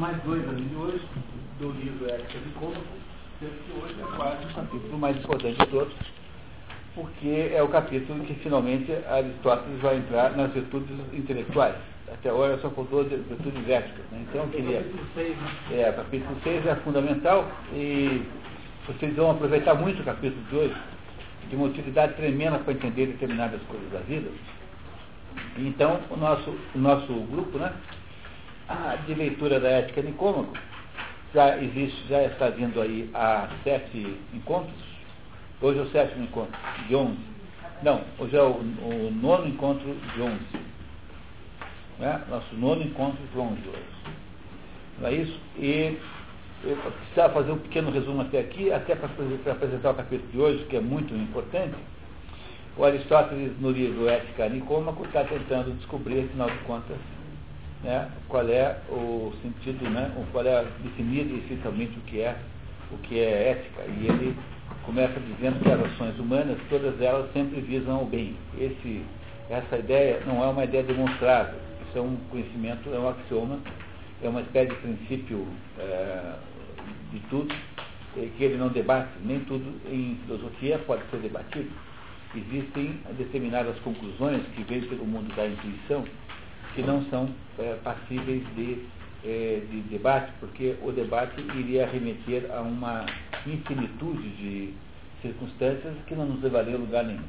mais dois ali de hoje, do livro Ética de Cômodo, sendo que hoje é quase o capítulo mais importante de todos, porque é o capítulo que finalmente Aristóteles vai entrar nas virtudes intelectuais. Até agora só faltou de virtudes éticas. Né? Então eu queria. É, o capítulo 6 é fundamental e vocês vão aproveitar muito o capítulo de hoje, de uma utilidade tremenda para entender determinadas coisas da vida. Então, o nosso, o nosso grupo, né, de leitura da ética Nicômaco, já existe, já está vindo aí a sete encontros. Hoje é o sétimo encontro, de onze. Não, hoje é o, o nono encontro de onze. Né? Nosso nono encontro de onze hoje. Não é isso? E eu precisava fazer um pequeno resumo até aqui, até para apresentar o capítulo de hoje, que é muito importante. O Aristóteles, no livro Ética Nicômaco, está tentando descobrir, afinal de contas, né, qual é o sentido, né, qual é definir essencialmente o que é o que é ética. E ele começa dizendo que as ações humanas, todas elas sempre visam o bem. Esse, essa ideia não é uma ideia demonstrável, isso é um conhecimento, é um axioma, é uma espécie de princípio é, de tudo, que ele não debate, nem tudo em filosofia pode ser debatido. Existem determinadas conclusões que vêm pelo mundo da intuição que não são é, passíveis de, é, de debate, porque o debate iria remeter a uma infinitude de circunstâncias que não nos levaria a lugar nenhum.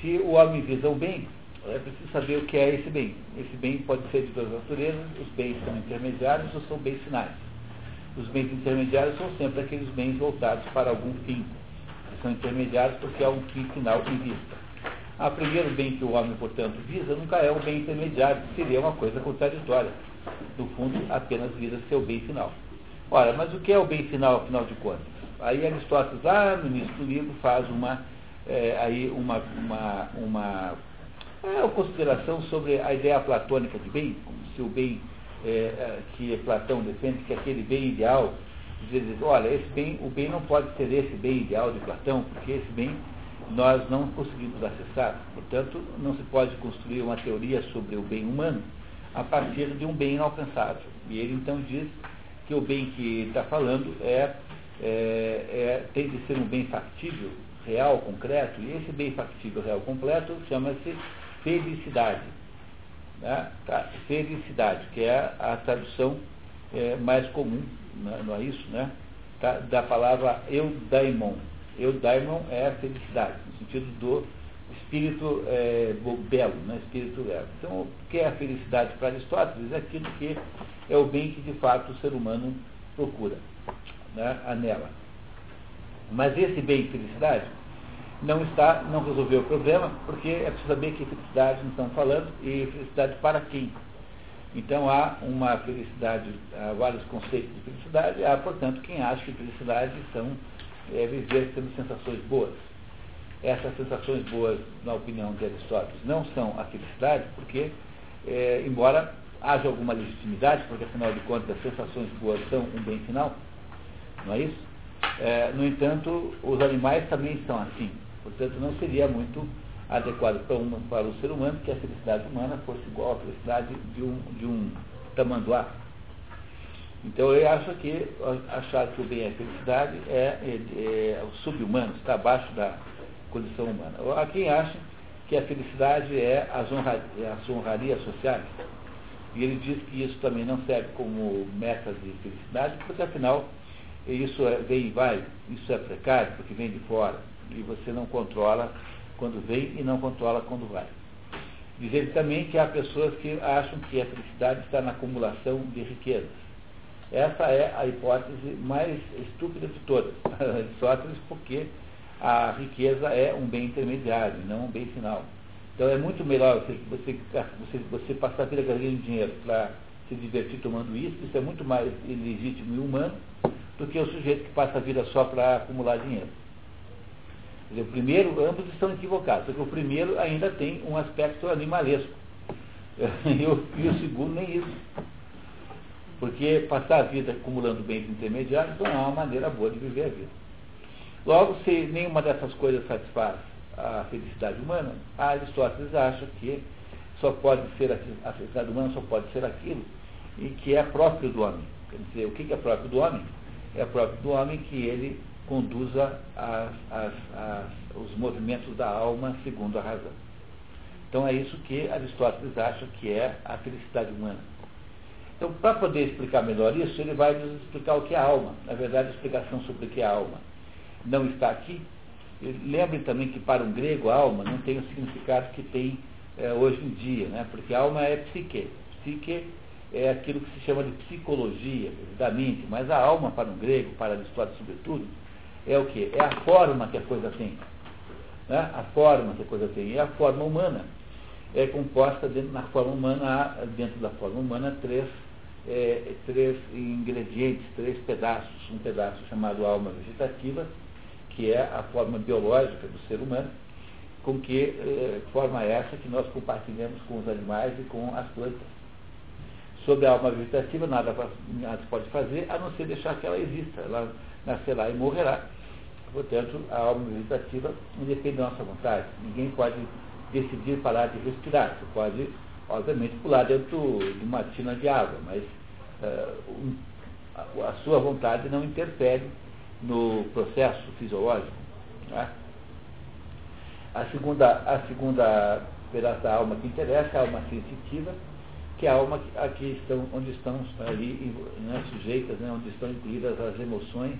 Se o homem visa o bem, é preciso saber o que é esse bem. Esse bem pode ser de todas as naturezas, os bens são intermediários ou são bens finais. Os bens intermediários são sempre aqueles bens voltados para algum fim. São intermediários porque há um fim final em vista. A primeiro bem que o homem, portanto, visa nunca é o bem intermediário, seria uma coisa contraditória. No fundo, apenas visa seu bem final. Ora, mas o que é o bem final, afinal de contas? Aí Aristóteles, lá no início do livro, faz uma, é, aí uma, uma, uma é, consideração sobre a ideia platônica de bem, como se o bem é, que Platão defende, que é aquele bem ideal, diz, olha, esse bem, o bem não pode ser esse bem ideal de Platão, porque esse bem nós não conseguimos acessar. Portanto, não se pode construir uma teoria sobre o bem humano a partir de um bem inalcançável. E ele então diz que o bem que está falando é, é, é, tem de ser um bem factível, real, concreto, e esse bem factível, real, completo, chama-se felicidade. Né? Tá? Felicidade, que é a tradução é, mais comum, né? não é isso, né? Tá? da palavra eudaimon. Eudaimon é a felicidade, no sentido do espírito é, belo, né? espírito belo. Então, o que é a felicidade para Aristóteles? É aquilo que é o bem que de fato o ser humano procura, né? anela. Mas esse bem, felicidade, não está, não resolveu o problema, porque é preciso saber que felicidade não estão falando e felicidade para quem. Então há uma felicidade, há vários conceitos de felicidade, há, portanto, quem acha que felicidade são é, viver tendo sensações boas. Essas sensações boas, na opinião de Aristóteles, não são a felicidade, porque, é, embora haja alguma legitimidade, porque afinal de contas as sensações boas são um bem final, não é isso? É, no entanto, os animais também são assim. Portanto, não seria muito adequado para, para o ser humano que a felicidade humana fosse igual à felicidade de um, de um tamanduá. Então eu acho que achar que o bem é felicidade é, é, é subhumano, está abaixo da condição humana. Há quem acha que a felicidade é as, honra, é as honrarias sociais. E ele diz que isso também não serve como meta de felicidade, porque afinal isso é, vem e vai, isso é precário, porque vem de fora e você não controla quando vem e não controla quando vai. Dizer também que há pessoas que acham que a felicidade está na acumulação de riquezas. Essa é a hipótese mais estúpida de todas, Aristóteles, porque a riqueza é um bem intermediário, não um bem final. Então é muito melhor você, você, você, você passar a vida ganhando dinheiro para se divertir tomando isso, isso é muito mais ilegítimo e humano do que o sujeito que passa a vida só para acumular dinheiro. Dizer, o primeiro, ambos estão equivocados, porque o primeiro ainda tem um aspecto animalesco. E o, e o segundo nem isso. Porque passar a vida acumulando bens intermediários não é uma maneira boa de viver a vida. Logo, se nenhuma dessas coisas satisfaz a felicidade humana, Aristóteles acha que só pode ser a felicidade humana só pode ser aquilo e que é próprio do homem. Quer dizer, o que é próprio do homem? É próprio do homem que ele conduza as, as, as, os movimentos da alma segundo a razão. Então é isso que Aristóteles acha que é a felicidade humana. Então, para poder explicar melhor isso, ele vai nos explicar o que é alma. Na verdade, a explicação sobre o que é alma não está aqui. Lembrem também que para um grego, alma não tem o significado que tem é, hoje em dia, né? porque alma é psique. Psique é aquilo que se chama de psicologia, da mente, mas a alma para um grego, para Aristóteles sobretudo, é o que? É a forma que a coisa tem. Né? A forma que a coisa tem. É a forma humana. É composta dentro, na forma humana, dentro da forma humana, três é, três ingredientes, três pedaços. Um pedaço chamado alma vegetativa, que é a forma biológica do ser humano, com que é, forma essa que nós compartilhamos com os animais e com as plantas. Sobre a alma vegetativa, nada, nada pode fazer, a não ser deixar que ela exista. Ela nascerá e morrerá. Portanto, a alma vegetativa independe da nossa vontade. Ninguém pode decidir parar de respirar. Você pode obviamente, pular dentro de uma tina de água, mas uh, um, a, a, sua vontade não interfere no processo fisiológico. Né? A segunda, a segunda pedaço da alma que interessa é a alma sensitiva, que é a alma aqui estão, onde estão ali né, sujeitas, né, onde estão incluídas as emoções,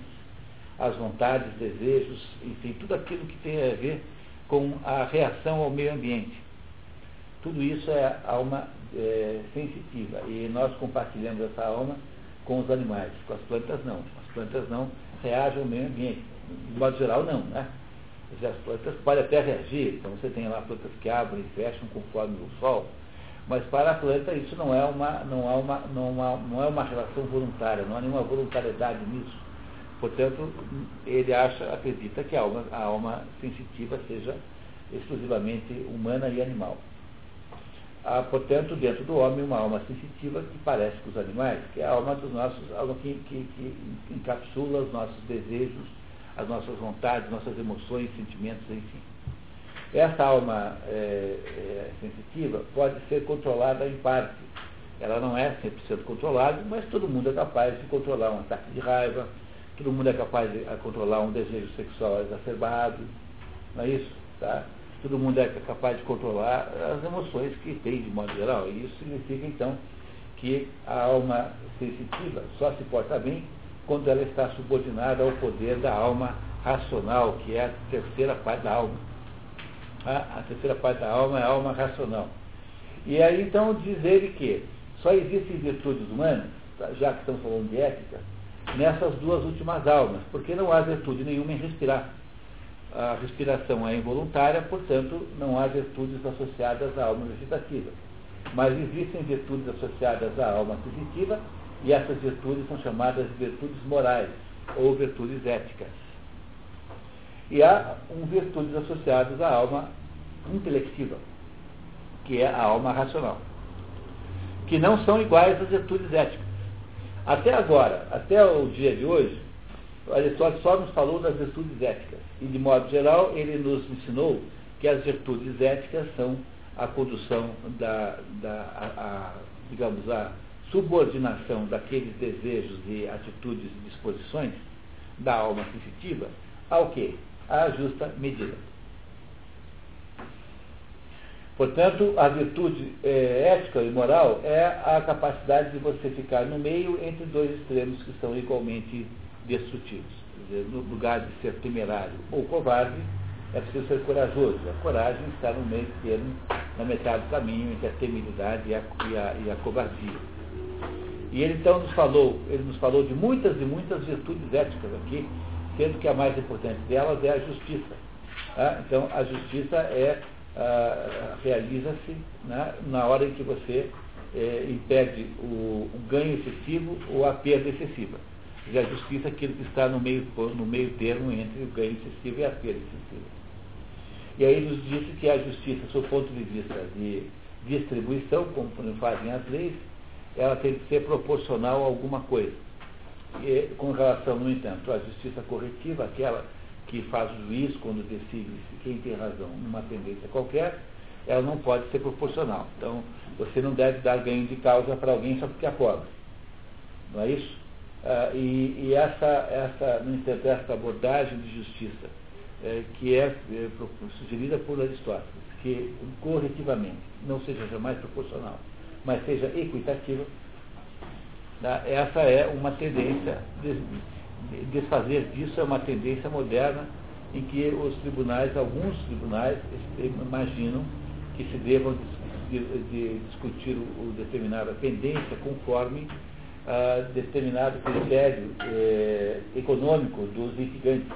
as vontades, desejos, enfim, tudo aquilo que tem a ver com a reação ao meio ambiente. Tudo isso é alma é, sensitiva. E nós compartilhamos essa alma com os animais. Com as plantas não. As plantas não reagem ao meio ambiente. De modo geral não, né? As plantas podem até reagir, então você tem lá plantas que abrem e fecham conforme o sol, mas para a planta isso não é uma, não é uma, não é, não é uma relação voluntária, não há nenhuma voluntariedade nisso. Portanto, ele acha, acredita que a alma, a alma sensitiva seja exclusivamente humana e animal. Há, portanto, dentro do homem uma alma sensitiva que parece com os animais, que é a alma dos nossos, alma que, que, que encapsula os nossos desejos, as nossas vontades, nossas emoções, sentimentos, enfim. Essa alma é, é, sensitiva pode ser controlada em parte. Ela não é 100% controlada, mas todo mundo é capaz de controlar um ataque de raiva, todo mundo é capaz de controlar um desejo sexual exacerbado, não é isso? Tá? Todo mundo é capaz de controlar as emoções que tem de modo geral. E isso significa, então, que a alma sensitiva só se porta bem quando ela está subordinada ao poder da alma racional, que é a terceira parte da alma. A, a terceira parte da alma é a alma racional. E aí, então, diz ele que só existem virtudes humanas, tá, já que estamos falando de ética, nessas duas últimas almas, porque não há virtude nenhuma em respirar a respiração é involuntária, portanto, não há virtudes associadas à alma vegetativa. Mas existem virtudes associadas à alma sensitiva, e essas virtudes são chamadas de virtudes morais, ou virtudes éticas. E há um, virtudes associadas à alma intelectiva, que é a alma racional, que não são iguais às virtudes éticas. Até agora, até o dia de hoje, Aristóteles só nos falou das virtudes éticas. E, de modo geral, ele nos ensinou que as virtudes éticas são a condução da, da a, a, digamos, a subordinação daqueles desejos e atitudes e disposições da alma sensitiva ao que? À justa medida. Portanto, a virtude é, ética e moral é a capacidade de você ficar no meio entre dois extremos que são igualmente destrutivos. Dizer, no lugar de ser temerário ou covarde, é preciso ser corajoso. A coragem está no meio termo, na metade do caminho entre a temeridade e a, e a, e a covardia. E ele então nos falou, ele nos falou de muitas e muitas virtudes éticas aqui, sendo que a mais importante delas é a justiça. Tá? Então, a justiça é, ah, realiza-se né, na hora em que você é, impede o, o ganho excessivo ou a perda excessiva. E a justiça é aquilo que está no meio, no meio termo entre o ganho excessivo e a perda excessiva. E aí nos disse que a justiça, sob o ponto de vista de distribuição, como fazem as leis, ela tem que ser proporcional a alguma coisa. E, com relação, no entanto, à justiça corretiva, aquela que faz o juiz quando decide quem tem razão numa tendência qualquer, ela não pode ser proporcional. Então, você não deve dar ganho de causa para alguém só porque é pobre. Não é isso? Ah, e, e essa, essa, no entanto, essa abordagem de justiça, é, que é, é sugerida por Aristóteles, que corretivamente não seja jamais proporcional, mas seja equitativa, tá? essa é uma tendência, desfazer disso é uma tendência moderna em que os tribunais, alguns tribunais, imaginam que se devam de, de discutir o, determinada pendência conforme a determinado critério eh, econômico dos litigantes.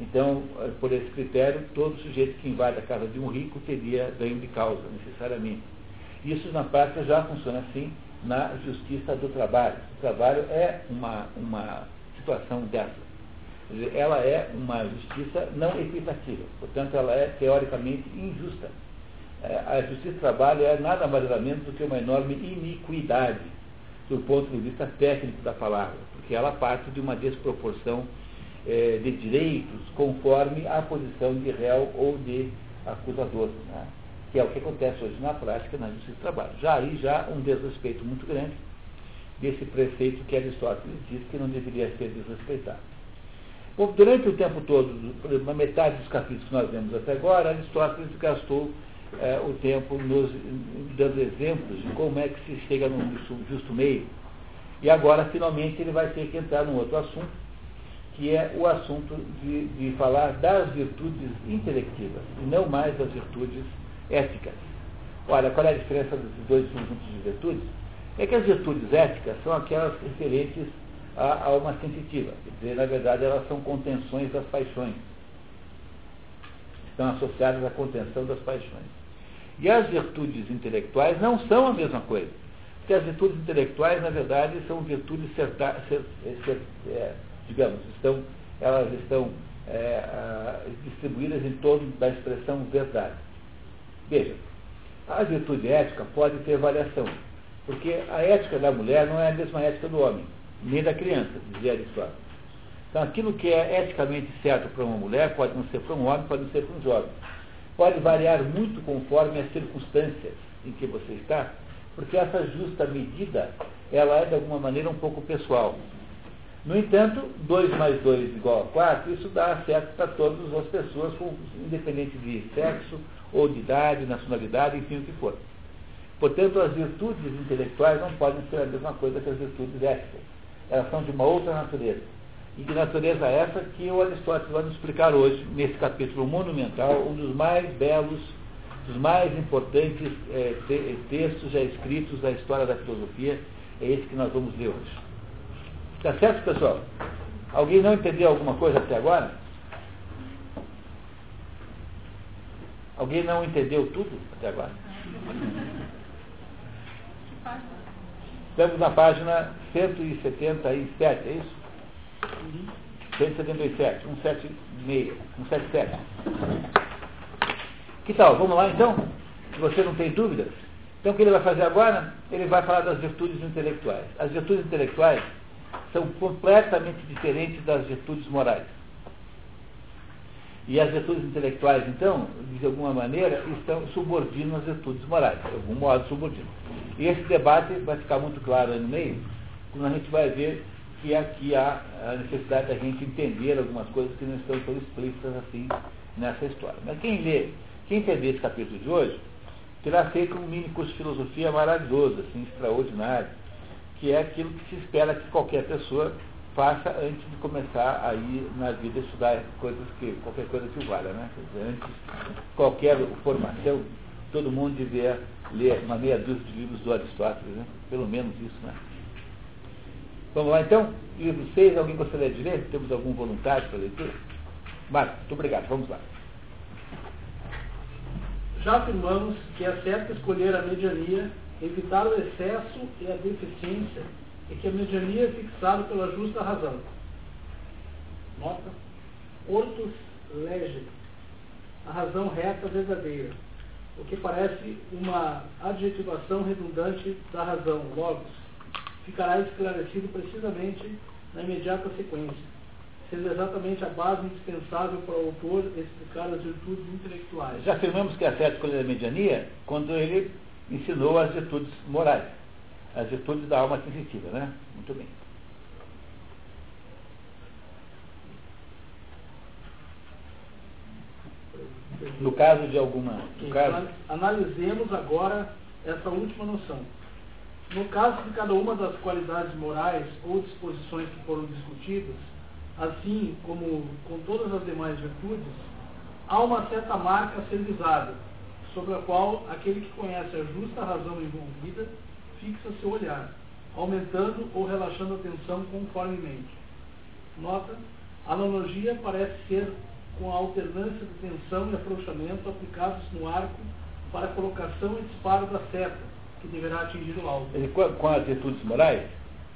Então, eh, por esse critério, todo sujeito que invade a casa de um rico teria ganho de causa, necessariamente. Isso, na prática, já funciona assim na justiça do trabalho. O trabalho é uma, uma situação dessa. Ela é uma justiça não equitativa, portanto, ela é teoricamente injusta. É, a justiça do trabalho é nada mais ou menos do que uma enorme iniquidade, do ponto de vista técnico da palavra, porque ela parte de uma desproporção é, de direitos conforme a posição de réu ou de acusador, né? que é o que acontece hoje na prática na justiça do trabalho. Já aí já um desrespeito muito grande desse preceito que Aristóteles diz que não deveria ser desrespeitado. Bom, durante o tempo todo, na metade dos capítulos que nós vemos até agora, Aristóteles gastou é, o tempo nos dando exemplos de como é que se chega no justo, justo meio. E agora, finalmente, ele vai ter que entrar num outro assunto, que é o assunto de, de falar das virtudes intelectivas, e não mais das virtudes éticas. Olha, qual é a diferença desses dois conjuntos de virtudes? É que as virtudes éticas são aquelas referentes a alma sensitiva. Quer dizer, na verdade, elas são contenções das paixões. Estão associadas à contenção das paixões. E as virtudes intelectuais não são a mesma coisa. Porque as virtudes intelectuais, na verdade, são virtudes, certa, cer, cer, é, digamos, estão, elas estão é, distribuídas em torno da expressão verdade. Veja, a virtude ética pode ter variação, porque a ética da mulher não é a mesma ética do homem nem da criança, dizia Aristóteles. Então, aquilo que é eticamente certo para uma mulher pode não ser para um homem, pode não ser para um jovem. Pode variar muito conforme as circunstâncias em que você está, porque essa justa medida, ela é de alguma maneira um pouco pessoal. No entanto, 2 mais 2 igual a 4, isso dá certo para todas as pessoas, independente de sexo ou de idade, nacionalidade, enfim, o que for. Portanto, as virtudes intelectuais não podem ser a mesma coisa que as virtudes éticas elas são de uma outra natureza. E que natureza é essa que o Aristóteles vai nos explicar hoje, nesse capítulo monumental, um dos mais belos, dos mais importantes é, te, textos já escritos da história da filosofia, é esse que nós vamos ler hoje. Tá certo, pessoal? Alguém não entendeu alguma coisa até agora? Alguém não entendeu tudo até agora? Estamos na página 177, é isso? 177, 176, 177. Que tal? Vamos lá então? Se você não tem dúvidas. Então o que ele vai fazer agora? Ele vai falar das virtudes intelectuais. As virtudes intelectuais são completamente diferentes das virtudes morais. E as virtudes intelectuais, então, de alguma maneira, estão subordinam as virtudes morais, de algum modo subordinam. E esse debate vai ficar muito claro aí no meio, quando a gente vai ver que aqui há a necessidade da gente entender algumas coisas que não estão tão explícitas assim nessa história. Mas quem lê, quem entender esse capítulo de hoje, terá feito um mini curso de filosofia maravilhoso, assim, extraordinário, que é aquilo que se espera que qualquer pessoa faça antes de começar a ir na vida estudar coisas que, qualquer coisa que valha, né? Dizer, antes qualquer formação, todo mundo devia ler uma meia dúzia de livros do Aristóteles, né? Pelo menos isso, né? Vamos lá então? Livro 6, alguém gostaria de ler? Temos algum voluntário para leitura? Marcos, muito obrigado, vamos lá. Já afirmamos que é certo escolher a mediania, evitar o excesso e a deficiência e que a mediania é fixada pela justa razão. Nota. Ortus lege. A razão reta verdadeira. O que parece uma adjetivação redundante da razão, logos, ficará esclarecido precisamente na imediata sequência. sendo exatamente a base indispensável para o autor explicar as virtudes intelectuais. Já afirmamos que a certa escolha da mediania quando ele ensinou as virtudes morais, as virtudes da alma sensitiva, né? Muito bem. No caso de alguma. No caso... Analisemos agora essa última noção. No caso de cada uma das qualidades morais ou disposições que foram discutidas, assim como com todas as demais virtudes, há uma certa marca a ser visada, sobre a qual aquele que conhece a justa razão envolvida fixa seu olhar, aumentando ou relaxando a atenção conformemente. Nota, a analogia parece ser com a alternância de tensão e afrouxamento aplicados no arco para colocação e disparo da seta, que deverá atingir o alvo. Com as virtudes morais,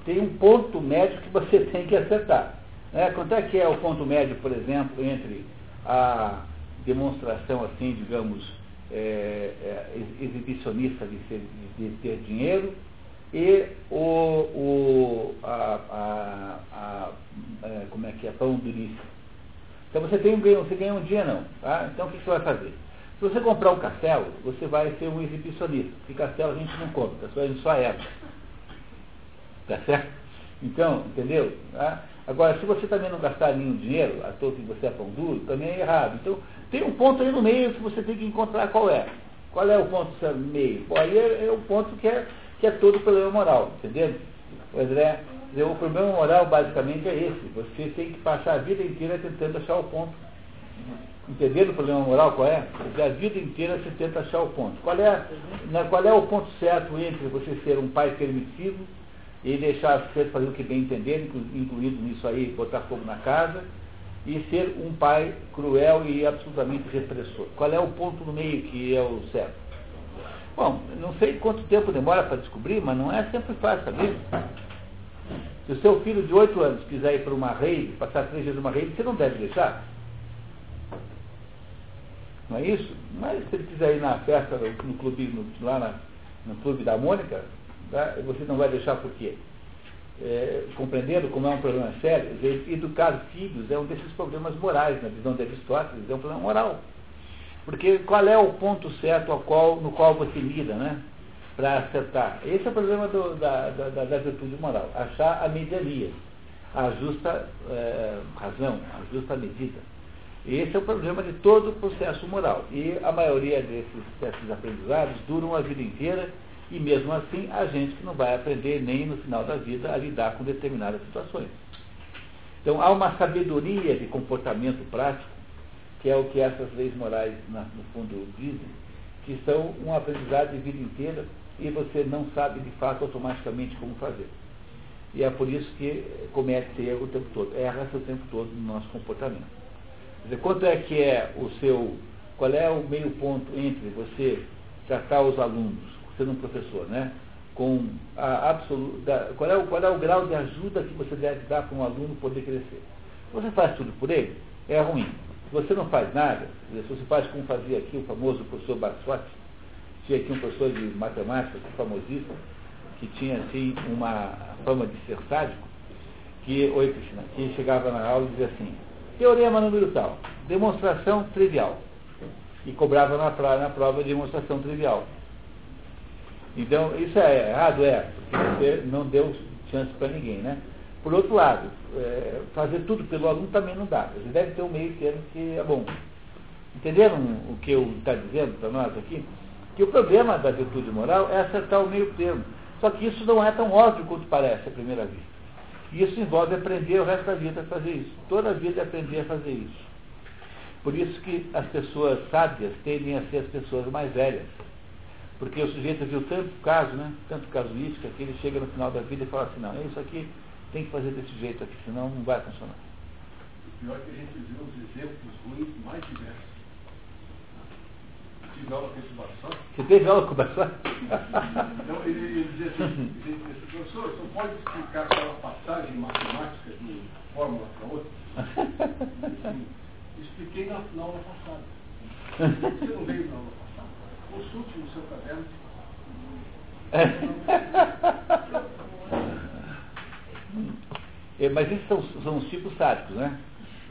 tem um ponto médio que você tem que acertar. Né? Quanto é que é o ponto médio, por exemplo, entre a demonstração, assim, digamos, é, é, exibicionista de, ser, de, ter dinheiro e o, o a, a, a, é, como é que é, pão duríssimo. Então você tem um ganho, você ganha um dia não. Tá? Então o que você vai fazer? Se você comprar um castelo, você vai ser um exibicionista. Porque castelo a gente não compra, a gente só erva. Tá certo? Então, entendeu? Tá? Agora, se você também não gastar nenhum dinheiro, à toa que você é pão duro, também é errado. Então, tem um ponto aí no meio que você tem que encontrar qual é. Qual é o ponto meio? Bom, aí é, é o ponto que é, que é todo o problema moral, entendeu? O André, o problema moral basicamente é esse. Você tem que passar a vida inteira tentando achar o ponto. Entendendo o problema moral qual é? A vida inteira você tenta achar o ponto. Qual é, qual é o ponto certo entre você ser um pai permissivo e deixar as crianças fazer o que bem entender, incluído nisso aí, botar fogo na casa, e ser um pai cruel e absolutamente repressor. Qual é o ponto no meio que é o certo? Bom, não sei quanto tempo demora para descobrir, mas não é sempre fácil, saber. Se o seu filho de 8 anos quiser ir para uma rede, passar três dias numa rede, você não deve deixar. Não é isso? Mas se ele quiser ir na festa no clube, no, lá na, no clube da Mônica, tá? você não vai deixar por quê? É, compreendendo como é um problema sério, educar filhos é um desses problemas morais, na visão de Aristóteles, é um problema moral. Porque qual é o ponto certo ao qual, no qual você mira, né? Para acertar. Esse é o problema do, da, da, da, virtude moral. Achar a mediania, a justa é, razão, a justa medida. Esse é o problema de todo o processo moral. E a maioria desses, desses aprendizados duram a vida inteira e mesmo assim a gente não vai aprender nem no final da vida a lidar com determinadas situações. Então há uma sabedoria de comportamento prático, que é o que essas leis morais no fundo dizem, que são um aprendizado de vida inteira e você não sabe de fato automaticamente como fazer. E é por isso que comete erro o tempo todo, erra-se o tempo todo no nosso comportamento. Dizer, quanto é que é o seu, qual é o meio ponto entre você tratar os alunos sendo um professor, né? Com a absoluta. Qual é, o, qual é o grau de ajuda que você deve dar para um aluno poder crescer? Você faz tudo por ele, é ruim. Se você não faz nada, se você faz como fazia aqui o famoso professor Barsotti, tinha aqui um professor de matemática famosíssimo, que tinha assim uma fama de ser sádico, que, oi Cristina, que chegava na aula e dizia assim, teorema número tal, demonstração trivial. E cobrava na, na prova de demonstração trivial. Então, isso é errado? É, porque você não deu chance para ninguém, né? Por outro lado, é, fazer tudo pelo aluno também não dá. Você deve ter um meio termo que é bom. Entenderam o que eu está dizendo para nós aqui? Que o problema da virtude moral é acertar o meio termo. Só que isso não é tão óbvio quanto parece à primeira vista. Isso envolve aprender o resto da vida a fazer isso. Toda a vida é aprender a fazer isso. Por isso que as pessoas sábias tendem a ser as pessoas mais velhas. Porque o sujeito viu tanto caso, né? Tanto casuística, que ele chega no final da vida e fala assim, não, isso aqui tem que fazer desse jeito aqui, senão não vai funcionar. O pior é que a gente viu os exemplos ruins mais diversos. Tive aula com esse. Você teve aula com o Bassó? Então ele, ele dizia assim, ele disse, professor, você pode explicar aquela passagem matemática de fórmula para outra? Assim, expliquei na, na aula passada. Você não veio na aula passada? Consulte no seu caderno. mas esses são, são os tipos sádicos, né?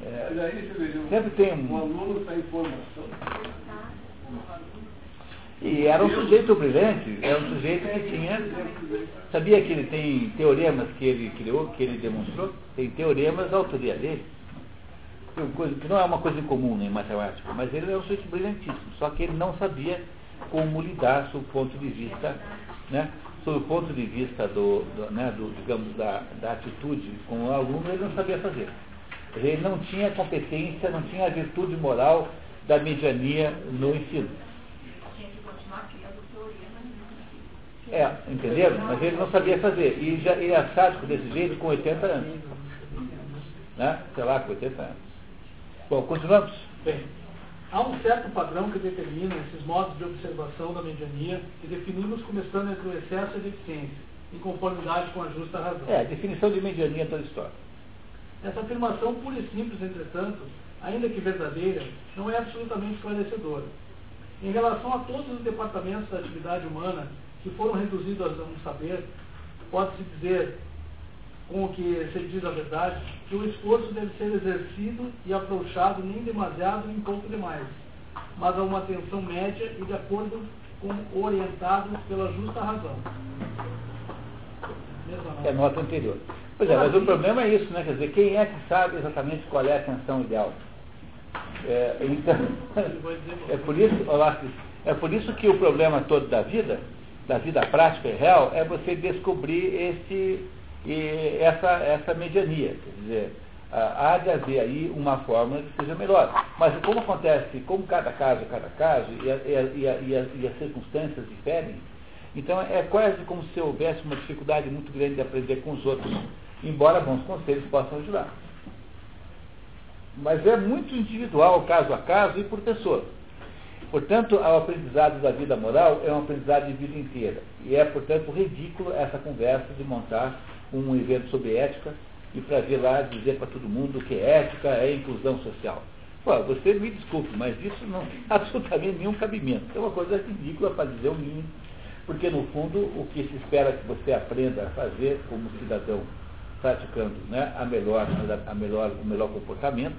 É, mas aí você veja, sempre tem um... o aluno está em formação. E era um sujeito brilhante, era um sujeito que tinha. Sabia que ele tem teoremas que ele criou, que ele demonstrou? Tem teoremas da autoria dele. Coisa, que não é uma coisa comum em matemática, mas ele é um sujeito brilhantíssimo, só que ele não sabia como lidar sob o ponto de vista, né, sob o ponto de vista do, do, né, do digamos, da, da atitude com o aluno, ele não sabia fazer. Ele não tinha competência, não tinha virtude moral da mediania no ensino. É, entenderam? Mas ele não sabia fazer. E já ele é sádico desse jeito com 80 anos. Né? Sei lá, com 80 anos. Bom, continuamos? Bem, há um certo padrão que determina esses modos de observação da mediania que definimos começando entre o excesso e a deficiência, em conformidade com a justa razão. É, a definição de mediania é toda história. Essa afirmação pura e simples, entretanto, ainda que verdadeira, não é absolutamente esclarecedora. Em relação a todos os departamentos da atividade humana que foram reduzidos a um saber, pode-se dizer, com o que se diz a verdade, que o esforço deve ser exercido e afrouxado nem demasiado nem pouco demais, mas a uma atenção média e de acordo com orientado pela justa razão. É nota anterior. Pois é, mas o problema é isso, né? Quer dizer, quem é que sabe exatamente qual é a atenção ideal? É, então, é por isso, é por isso que o problema todo da vida da vida prática e real é você descobrir esse, essa, essa mediania. Quer dizer, há de haver aí uma fórmula que seja melhor. Mas como acontece, como cada caso é cada caso, e, a, e, a, e, a, e as circunstâncias diferem, então é quase como se houvesse uma dificuldade muito grande de aprender com os outros, embora bons conselhos possam ajudar. Mas é muito individual, caso a caso e por pessoa. Portanto, o aprendizado da vida moral é um aprendizado de vida inteira. E é, portanto, ridículo essa conversa de montar um evento sobre ética e para vir lá dizer para todo mundo que ética é inclusão social. Pô, você me desculpe, mas isso não tem absolutamente nenhum cabimento. É uma coisa ridícula para dizer o mínimo, porque no fundo o que se espera que você aprenda a fazer como cidadão praticando né, a melhor, a melhor, o melhor comportamento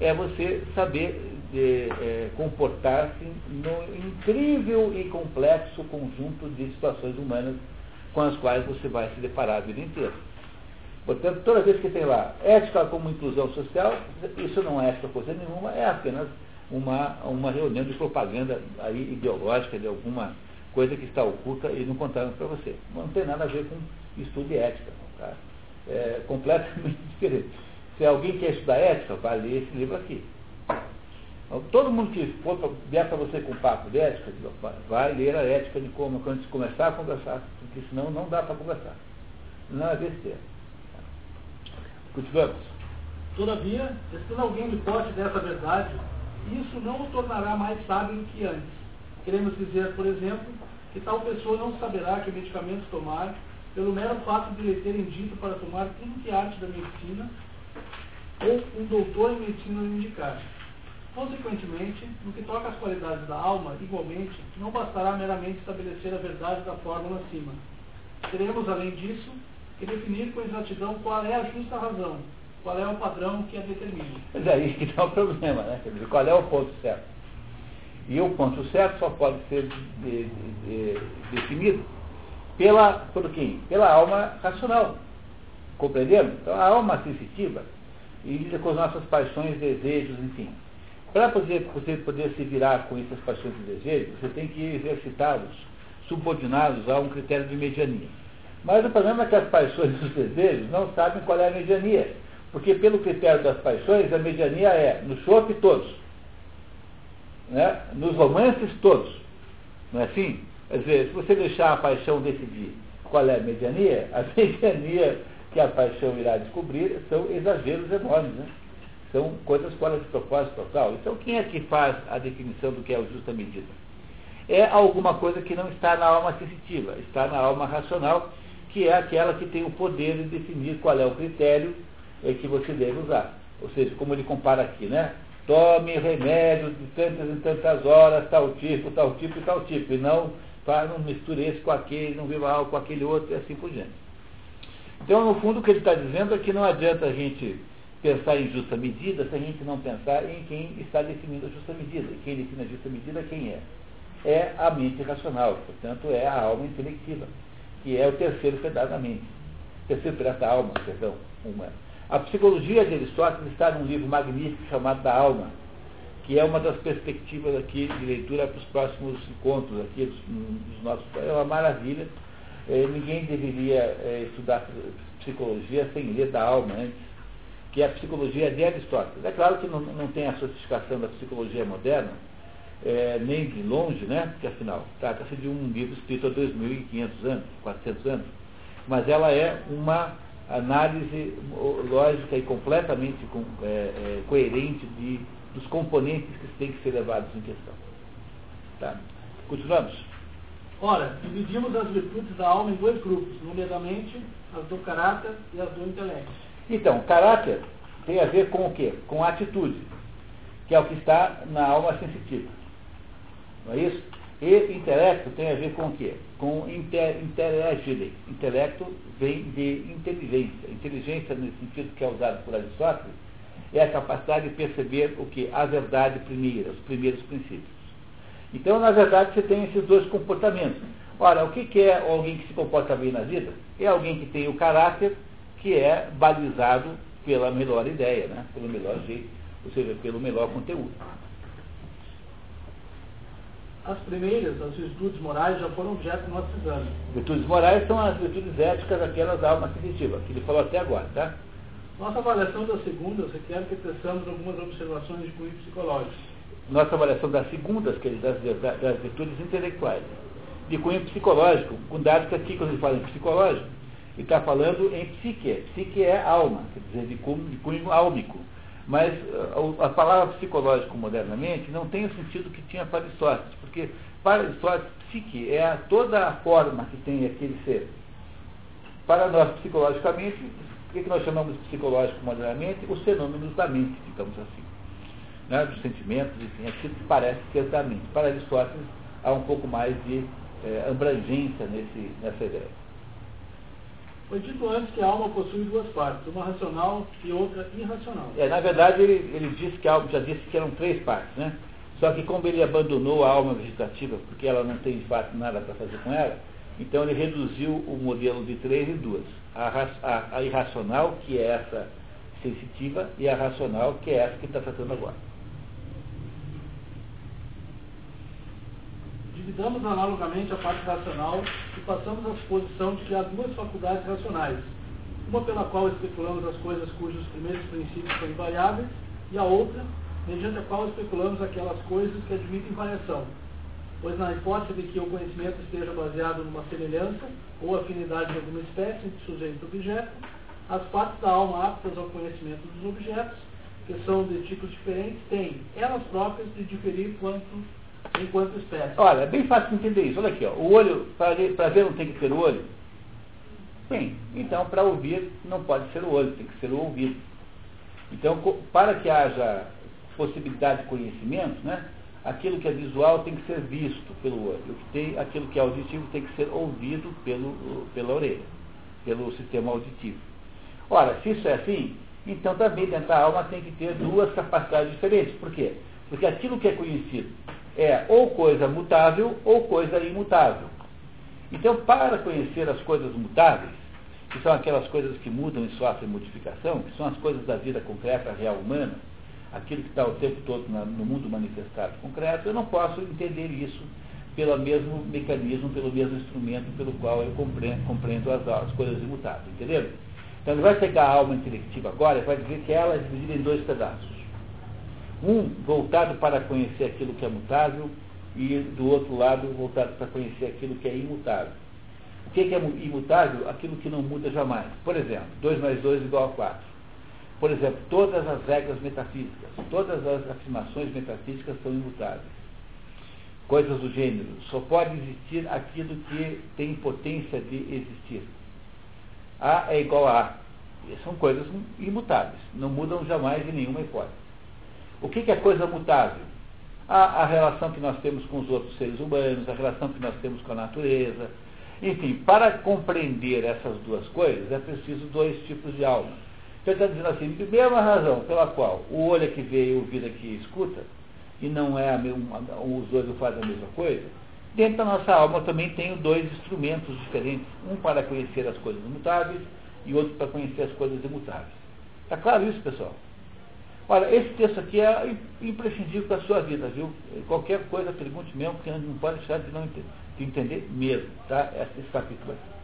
é você saber é, comportar-se no incrível e complexo conjunto de situações humanas com as quais você vai se deparar a vida inteira. Portanto, toda vez que tem lá ética como inclusão social, isso não é ética coisa nenhuma, é apenas uma, uma reunião de propaganda aí ideológica de alguma coisa que está oculta e não contaram para você. Não tem nada a ver com estudo de ética. É completamente diferente. Se alguém quer estudar ética, vai ler esse livro aqui. Todo mundo que for pra, vier para você com papo de ética, vai ler a ética de como, antes de começar a conversar, porque senão não dá para conversar. Não é besteira. Continuamos. Todavia, estando alguém de pote dessa verdade, isso não o tornará mais sábio do que antes. Queremos dizer, por exemplo, que tal pessoa não saberá que medicamentos tomar pelo mero fato de lhe terem dito para tomar que arte da medicina ou um doutor em medicina lhe indicar Consequentemente, no que toca às qualidades da alma, igualmente, não bastará meramente estabelecer a verdade da fórmula acima. Teremos, além disso, que definir com exatidão qual é a justa razão, qual é o padrão que a determina. Mas é aí que está o problema, né? Quer dizer, qual é o ponto certo? E o ponto certo só pode ser de, de, de, definido pela, por quem? Pela alma racional. Compreendemos? Então, a alma sensitiva e lida com as nossas paixões, desejos, enfim. Para poder, você poder se virar com essas paixões e desejos, você tem que exercitá-los, subordinados a um critério de mediania. Mas o problema é que as paixões e os desejos não sabem qual é a mediania. Porque pelo critério das paixões, a mediania é no chope todos. Né? Nos romances todos. Não é assim? Quer dizer, se você deixar a paixão decidir qual é a mediania, a mediania que a paixão irá descobrir são exageros enormes. Né? São coisas fora de propósito total. Então, quem é que faz a definição do que é o justa medida? É alguma coisa que não está na alma sensitiva, está na alma racional, que é aquela que tem o poder de definir qual é o critério é, que você deve usar. Ou seja, como ele compara aqui, né? Tome remédio de tantas em tantas horas, tal tipo, tal tipo e tal tipo. E não, não misture esse com aquele, não viva algo com aquele outro e assim por diante. Então, no fundo, o que ele está dizendo é que não adianta a gente pensar em justa medida se a gente não pensar em quem está definindo a justa medida. E quem define a justa medida, quem é? É a mente racional, portanto, é a alma intelectiva, que é o terceiro pedaço da mente. Terceiro pedaço da alma, perdão, humana. A psicologia de Aristóteles está num livro magnífico chamado Da Alma, que é uma das perspectivas aqui de leitura para os próximos encontros aqui dos nossos. É uma maravilha. É, ninguém deveria é, estudar psicologia sem ler da alma antes, que é a psicologia de Aristóteles. É claro que não, não tem a sofisticação da psicologia moderna, é, nem de longe, né? Porque afinal, trata-se de um livro escrito há 2.500 anos, 400 anos, mas ela é uma análise lógica e completamente com, é, é, coerente de dos componentes que têm que ser levados em questão. Tá? Continuamos? Ora, dividimos as virtudes da alma em dois grupos, nomeadamente as do caráter e as do intelecto. Então, caráter tem a ver com o quê? Com a atitude, que é o que está na alma sensitiva. Não é isso? E intelecto tem a ver com o quê? Com inter, intelegere. Intelecto vem de inteligência. Inteligência, no sentido que é usado por Aristóteles, é a capacidade de perceber o que? A verdade primeira, os primeiros princípios. Então, na verdade, você tem esses dois comportamentos. Ora, o que é alguém que se comporta bem na vida? É alguém que tem o caráter que é balizado pela melhor ideia, né? pelo melhor jeito, ou seja, pelo melhor conteúdo. As primeiras, as virtudes morais, já foram objeto do nosso exame. Virtudes morais são as virtudes éticas daquelas da alma sensitiva, que ele falou até agora, tá? Nossa avaliação da segunda requer que teçamos algumas observações de cunho psicológico. Nossa avaliação das segundas, que das, das virtudes intelectuais, de cunho psicológico, com dados que aqui, quando ele fala em psicológico, ele está falando em psique. Psique é alma, quer dizer, de cunho, de cunho álmico. Mas a, a palavra psicológico modernamente não tem o sentido que tinha para Aristóteles, porque para Aristóteles, psique é a, toda a forma que tem aquele ser. Para nós, psicologicamente, o que, nós chamamos de psicológico modernamente? Os fenômenos da mente, digamos assim. Né? Dos sentimentos, enfim, aquilo que parece ser da mente. Para Aristóteles, há um pouco mais de é, abrangência nesse, nessa ideia. Foi dito antes que a alma possui duas partes, uma racional e outra irracional. É, na verdade, ele, ele disse que a alma, já disse que eram três partes, né? Só que como ele abandonou a alma vegetativa, porque ela não tem de fato nada para fazer com ela, então ele reduziu o modelo de três em duas. A, a, a irracional, que é essa sensitiva, e a racional, que é essa que está tratando agora. Dividamos analogamente a parte racional e passamos à suposição de que há duas faculdades racionais, uma pela qual especulamos as coisas cujos primeiros princípios são invariáveis, e a outra, mediante a qual especulamos aquelas coisas que admitem variação, pois na hipótese de que o conhecimento esteja baseado numa semelhança ou afinidade de alguma espécie entre sujeito e objeto, as partes da alma aptas ao conhecimento dos objetos, que são de tipos diferentes, têm elas próprias de diferir quanto, enquanto espécie. Olha, é bem fácil de entender isso. Olha aqui, ó. o olho, para ver não tem que ser o olho? Sim. Então, para ouvir não pode ser o olho, tem que ser o ouvido. Então, para que haja possibilidade de conhecimento, né, aquilo que é visual tem que ser visto pelo olho, tem, aquilo que é auditivo tem que ser ouvido pelo, pela orelha, pelo sistema auditivo. Ora, se isso é assim, então também dentro da alma tem que ter duas capacidades diferentes. Por quê? Porque aquilo que é conhecido é ou coisa mutável ou coisa imutável. Então, para conhecer as coisas mutáveis, que são aquelas coisas que mudam e sofrem modificação, que são as coisas da vida concreta, real humana, aquilo que está o tempo todo na, no mundo manifestado concreto, eu não posso entender isso pelo mesmo mecanismo, pelo mesmo instrumento pelo qual eu compreendo, compreendo as, as, coisas imutáveis, entendeu? Então ele vai pegar a alma intelectiva agora e vai dizer que ela é dividida em dois pedaços. Um voltado para conhecer aquilo que é mutável e do outro lado voltado para conhecer aquilo que é imutável. O que é imutável? Aquilo que não muda jamais. Por exemplo, 2 mais 2 igual a 4. Por exemplo, todas as regras metafísicas, todas as afirmações metafísicas são imutáveis. Coisas do gênero, só pode existir aquilo que tem potência de existir. A é igual a A. São coisas imutáveis, não mudam jamais em nenhuma hipótese. O que, é coisa mutável? A, a relação que nós temos com os outros seres humanos, a relação que nós temos com a natureza, Enfim, para compreender essas duas coisas, é preciso dois tipos de alma. Então ele está dizendo assim, mesma razão pela qual o olho é que vê e o ouvido é que escuta, e não é a mesma, os dois não fazem a mesma coisa, dentro da nossa alma também tem dois instrumentos diferentes, um para conhecer as coisas imutáveis e outro para conhecer as coisas imutáveis. Está claro isso, pessoal? Olha, esse texto aqui é imprescindível para a sua vida, viu? Qualquer coisa, pergunte mesmo, porque não pode deixar de não entender, de entender mesmo, tá? Esse capítulo aqui.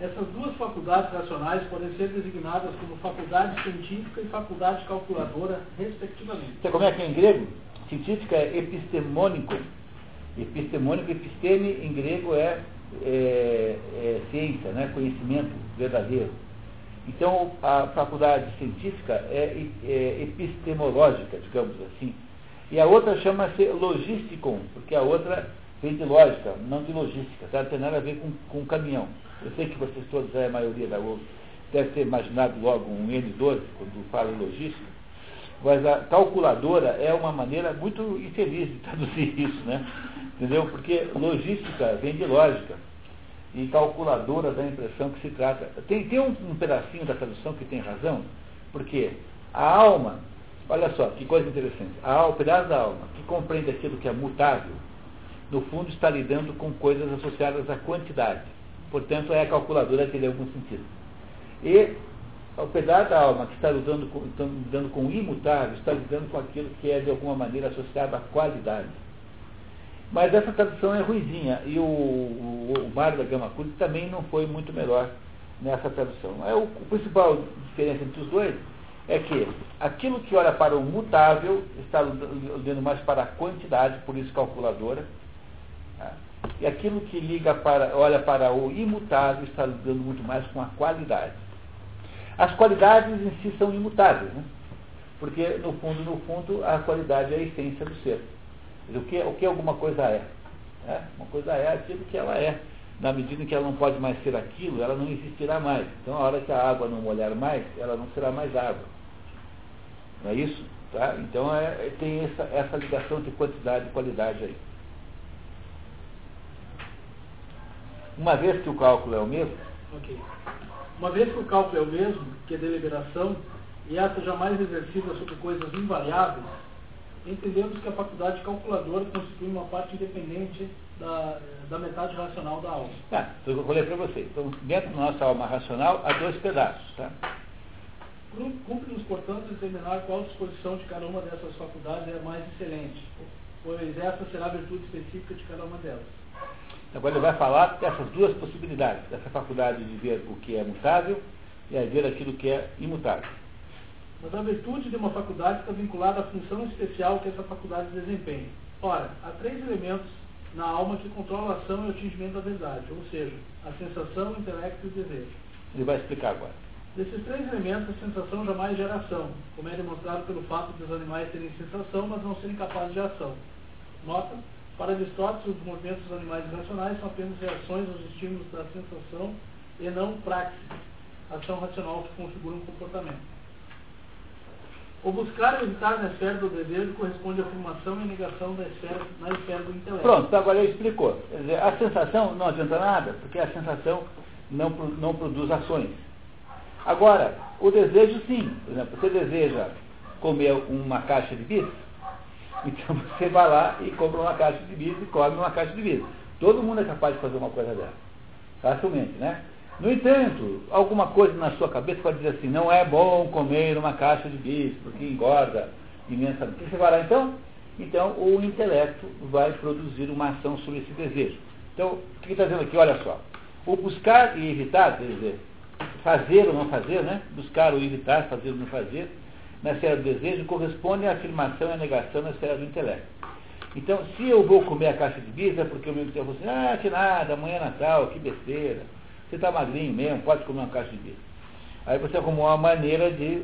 Essas duas faculdades racionais podem ser designadas como faculdade científica e faculdade calculadora, respectivamente. Você como é que é em grego? Científica é epistemônico. Epistemônico, episteme em grego é, é, é ciência, né? conhecimento verdadeiro. Então, a faculdade científica é, é epistemológica, digamos assim. E a outra chama-se logísticum, porque a outra vem de lógica, não de logística, tá? não tem nada a ver com, com caminhão. Eu sei que vocês todos, a maioria da outra, deve ter imaginado logo um N12 quando fala em logística, mas a calculadora é uma maneira muito infeliz de traduzir isso, né? Entendeu? Porque logística vem de lógica e calculadora dá a impressão que se trata. Tem, tem um, um pedacinho da tradução que tem razão, porque a alma, olha só que coisa interessante, a o pedaço da alma que compreende aquilo que é mutável, no fundo está lidando com coisas associadas à quantidade. Portanto, é a calculadora que em algum sentido. E o pedaço da alma que está lidando com, está lidando com o imutável, está lidando com aquilo que é de alguma maneira associado à qualidade. Mas essa tradução é ruizinha e o, o, o Mário da Gama Cruz também não foi muito melhor nessa tradução. É o, o principal diferença entre os dois é que aquilo que olha para o mutável está olhando mais para a quantidade, por isso calculadora? E aquilo que liga para, olha para o imutável está lidando muito mais com a qualidade. As qualidades em si são imutáveis, né? porque no fundo, no fundo, a qualidade é a essência do ser. O que, o que alguma coisa é? é? Uma coisa é aquilo que ela é. Na medida em que ela não pode mais ser aquilo, ela não existirá mais. Então, a hora que a água não molhar mais, ela não será mais água. Não é isso? Tá? Então, é, é tem essa, essa ligação de quantidade e qualidade aí. Uma vez que o cálculo é o mesmo. Uma vez que o cálculo é o mesmo que a deliberação, e essa jamais exercida sobre coisas invariáveis, entendemos que a faculdade calculadora constitui uma parte independente da, da metade racional da alma. Tá, eu falei para você. Então, dentro da nossa alma racional, há dois pedaços. Tá? Cumpre-nos, portanto, determinar qual disposição de cada uma dessas faculdades é mais excelente, pois essa será a virtude específica de cada uma delas. Agora ele vai falar dessas duas possibilidades, dessa faculdade de ver o que é mutável e a ver aquilo que é imutável. Mas a virtude de uma faculdade está vinculada à função especial que essa faculdade desempenha. Ora, há três elementos na alma que controlam a ação e o atingimento da verdade, ou seja, a sensação, o intelecto e o desejo. Ele vai explicar agora. Desses três elementos, a sensação jamais gera ação, como é demonstrado pelo fato de os animais terem sensação, mas não serem capazes de ação. Nota, para Aristóteles, os movimentos dos animais irracionais são apenas reações aos estímulos da sensação e não praxis, ação racional que configura um comportamento. O buscar e evitar na esfera do desejo corresponde à afirmação e negação da esfera, na esfera do intelecto. Pronto, agora ele explicou. Dizer, a sensação não adianta nada, porque a sensação não, não produz ações. Agora, o desejo sim. Por exemplo, você deseja comer uma caixa de bis, então você vai lá e compra uma caixa de bis e come uma caixa de bis. Todo mundo é capaz de fazer uma coisa dessa. Facilmente, né? No entanto, alguma coisa na sua cabeça pode dizer assim, não é bom comer uma caixa de bis, porque engorda imensamente. Você vai lá então? Então o intelecto vai produzir uma ação sobre esse desejo. Então, o que está dizendo aqui? Olha só. O buscar e evitar, quer dizer, fazer ou não fazer, né? Buscar ou evitar, fazer ou não fazer, na esfera do desejo, corresponde à afirmação e à negação na esfera do intelecto. Então, se eu vou comer a caixa de bis, é porque o meu intelecto assim, ah, que nada, amanhã é Natal, que besteira você está magrinho mesmo, pode comer uma caixa de bis. Aí você arrumou uma maneira de